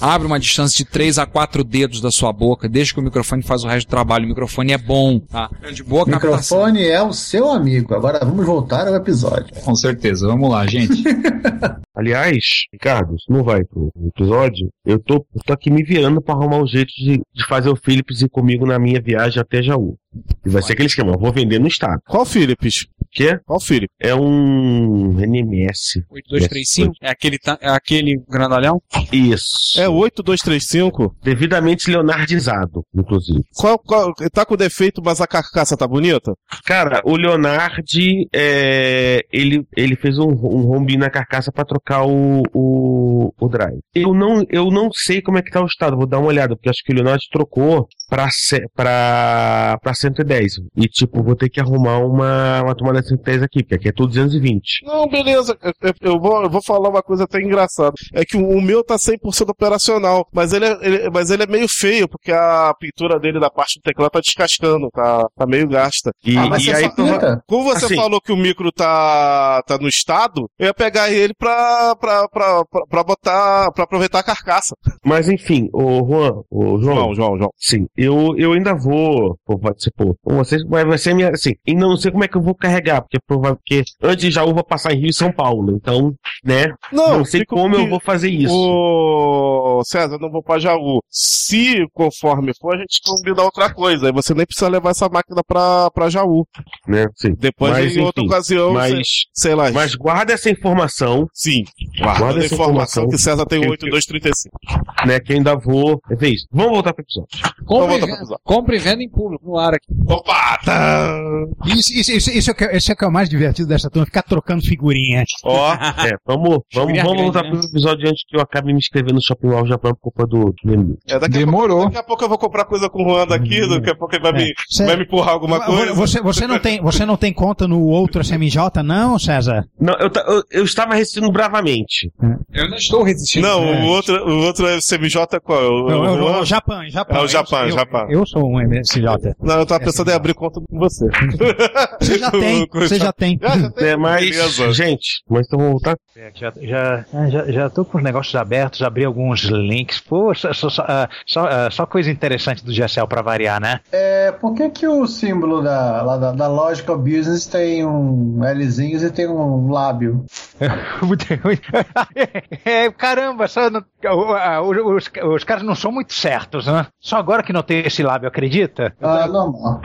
Abre uma distância de 3 a 4 dedos da sua boca, deixa que o microfone faz o resto do trabalho. O microfone é bom, tá? De boa O microfone é o seu amigo. Agora vamos voltar ao episódio. Com certeza, vamos lá, gente. Aliás, Ricardo, se não vai pro episódio, eu tô, eu tô aqui me virando pra arrumar um jeito de, de fazer o Philips ir comigo na minha viagem até Jaú. E vai ser aquele esquema, eu vou vender no estado. Qual Philips? Quê? Qual Philips? É um NMS. 8235? É aquele, é aquele grandalhão? Isso. É o 8235? Devidamente leonardizado, inclusive. Qual, qual, tá com defeito, mas a carcaça tá bonita? Cara, o Leonardi, é, ele, ele fez um, um rombinho na carcaça pra trocar o, o, o drive. Eu não, eu não sei como é que tá o estado, vou dar uma olhada, porque acho que o Leonardi trocou pra, pra, pra 110. E tipo, vou ter que arrumar uma, uma tomada 110 aqui, porque aqui é tudo 220. Não, beleza. Eu, eu- vou, eu vou falar uma coisa até engraçada. É que o, o meu tá 100% operacional, mas ele, é, ele- mas ele é meio feio, porque a pintura dele da parte do teclado tá descascando, tá, tá meio gasta. E, Ah, mas e aí, só- Como você assim, falou que o micro tá, tá no estado, eu ia pegar ele pra, pra, pra, pra, pra botar, pra aproveitar a carcaça. Mas enfim, o Juan, o João. João, João, João. Sim, eu, eu ainda vou. Vai ser, pô, vocês, vai, vai ser minha. Assim, ainda não sei como é que eu vou carregar, porque é provável que antes de Jaú eu vou passar em Rio e São Paulo. Então, né? Não, sei fica- como eu vou fazer isso. Ô, César, eu não vou pra Jaú. Se conforme for, a gente combina outra coisa. Aí você nem precisa levar essa máquina pra, pra Jaú. Né? Sim. Depois, Mas, em outra enfim, ocasião, mas- sei, sei lá. Mas guarda essa informação. Sim, guarda, a essa informação que César tem que- 8235. Né, que ainda vou. É isso. Vamos voltar pro episódio. Compre, voltar pro venda, episódio. compre e venda em público, no ar aqui. Opa, tá. Isso, isso, isso, isso é o que, isso é o que é o mais divertido dessa turma, ficar trocando figurinha. Ó, é, vamos, vamos, vamos grande, voltar né? pro episódio antes que eu acabe me inscrevendo no Shopping Mall Japão por culpa do. É, daqui Demorou. A pouco, daqui a pouco eu vou comprar coisa com o Juan daqui, daqui a pouco ele vai, me, Cê- vai me empurrar alguma coisa. Você, você, não tem, você não tem conta no outro SMJ, não, César? Não, eu, eu, eu estava resistindo bravamente. Eu não estou resistindo. Não, É. o outro, o outro é CMJ qual? É o, Eu, eu, Juan? eu, Japão, Japão. É o Japão, eu, Japão. Eu, eu sou um MSJ. Não, eu tava pensando em abrir conta com você. Você já tem, você já tem. Já, já tem. É, mas, Beleza. gente, mas então vamos voltar. É, Já, já, já, já tô com os negócios abertos, abri alguns links. Pô, só, só, só, ah, só, ah, só coisa interessante do GSL pra variar, né? É, por que, que o símbolo da, lá da, da Logical Business tem um Lzinho e tem um lábio? É, caramba, só não- os, os caras não são muito certos, né? Só agora que notei esse lábio, acredita? Ah, normal.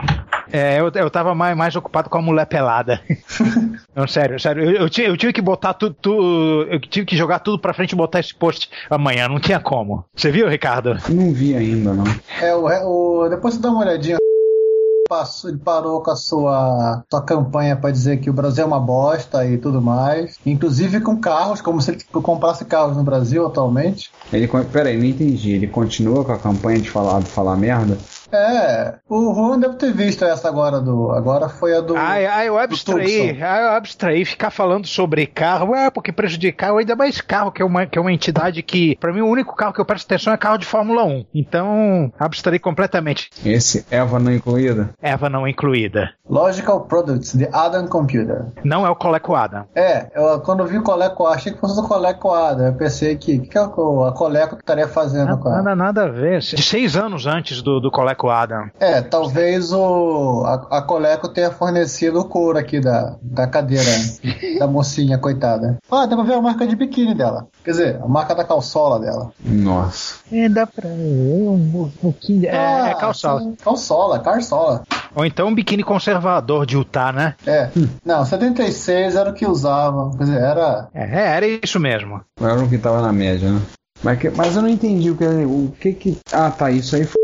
É, eu, eu tava mais, mais ocupado com a mulher pelada. Não, sério, sério. Eu, eu, tive, eu tive que botar tudo, tu- Eu tive que jogar tudo pra frente e botar esse post amanhã. Não tinha como. Você viu, Ricardo? Não vi ainda, não. É, o, o, depois você dá uma olhadinha. Passou, ele parou com a sua, sua campanha para dizer que o Brasil é uma bosta e tudo mais. Inclusive com carros, como se ele comprasse carros no Brasil atualmente. Ele, peraí, não entendi. Ele continua com a campanha de falar, de falar merda? É, o Juan deve ter visto essa agora do. Agora foi a do. Ai, ai, eu abstraí, ai, eu abstraí ficar falando sobre carro, é porque prejudicar ainda mais carro, que é uma, que é uma entidade que, pra mim, o único carro que eu presto atenção é carro de Fórmula 1. Então, abstraí completamente. Esse Eva não incluída? Eva não incluída. Logical Products, de Adam Computer. Não é o Coleco Adam. É, eu, quando eu vi o Coleco, achei que fosse o Coleco Adam. Eu pensei que, que, que é a Coleco que estaria fazendo com ela? Nada, nada a ver. De seis anos antes do, do Coleco Adam. É, talvez o, a, a Coleco tenha fornecido o couro aqui da, da cadeira da mocinha, coitada. Ah, dá pra ver a marca de biquíni dela. Quer dizer, a marca da calçola dela. Nossa. É, dá pra ver um pouquinho. de- É, Ah, é calçola. sim, Calçola, carçola. Ou então um biquíni conservador de Utah, né? É. Não, 76 era o que usava. Quer dizer, era. É, era isso mesmo. Era o que tava na média, né? Mas, que- mas eu não entendi o que, o que que. Ah, tá, isso aí foi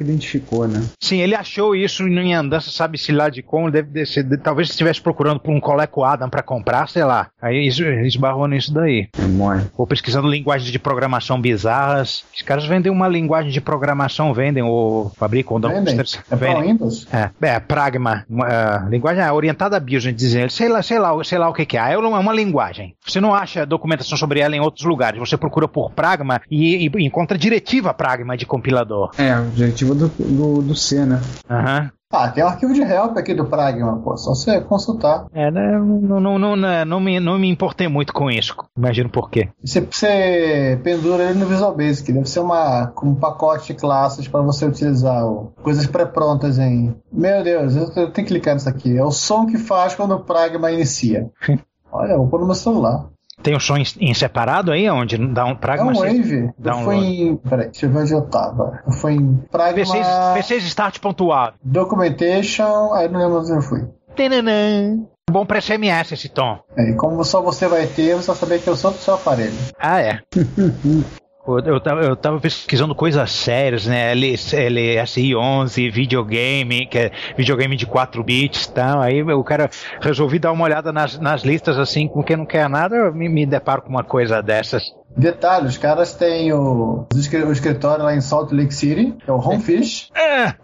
identificou, né? Sim, ele achou isso em andança, sabe se lá de como, deve de ser, de- talvez estivesse procurando por um Coleco Adam pra comprar, sei lá. Aí es- esbarrou nisso daí. É. Ou pesquisando linguagens de programação bizarras. Os caras vendem uma linguagem de programação, vendem ou fabricam. dão- Vendem? É Windows? É, é Pragma. Uma, ah, linguagem é orientada a BIOS, a gente dizem. Sei lá, sei lá, sei lá o que, que é. É uma, é uma linguagem. Você não acha documentação sobre ela em outros lugares. Você procura por Pragma e, e encontra diretiva Pragma de compilador. É, o objetivo do, do, do C, né? Aham. Ah, tem um arquivo de help aqui do Pragma, pô. Só você consultar. É, né, não, não, não, não, não me, não me importei muito com isso. Imagino por quê. Você, você pendura ele no Visual Basic. Deve ser uma, um pacote de classes para você utilizar. ó, Coisas pré-prontas em. Meu Deus, eu, eu tenho que clicar nisso aqui. É o som que faz quando o Pragma inicia. Olha, eu vou pôr no meu celular. Tem um som em, separado aí, onde dá um É Pragma? um você- Wave. Dá Eu um fui em. Peraí, deixa eu ver onde eu tava. Eu fui em Pragma. P6, P6 Start pontuado. Documentation. Aí não lembro onde eu fui. Tananã. Bom pra SMS esse tom. É, e como só você vai ter, você vai saber que eu sou do seu aparelho. Ah, é. Eu, tava, eu tava pesquisando coisas sérias, né? L, LSI11, videogame, que é videogame de 4 bits e tal. Aí o cara resolvi dar uma olhada nas, nas listas assim, com quem não quer nada, eu me, me deparo com uma coisa dessas. Detalhe, os caras têm o, o escri- o escritório lá em Salt Lake City, que é o Homefish.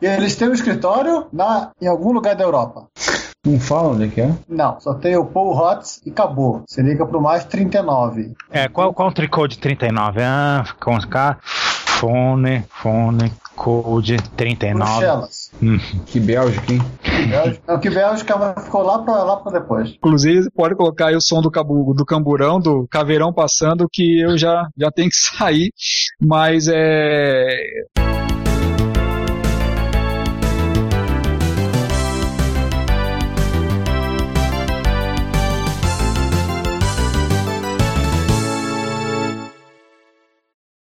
E eles têm um escritório na, em algum lugar da Europa. Não fala onde é que é? Não, só tem o Paul Hotz e acabou. Você liga pro mais 39. É, qual, qual o tricode 39? Ah, com K, fone, fone, code 39. Bruxelas. Hum. Que Bélgica, hein? Bélgica. Não, que Bélgica mas ficou lá pra, lá pra depois. Inclusive, pode colocar aí o som do, cabu, do camburão, do caveirão passando, que eu já, já tenho que sair. Mas é.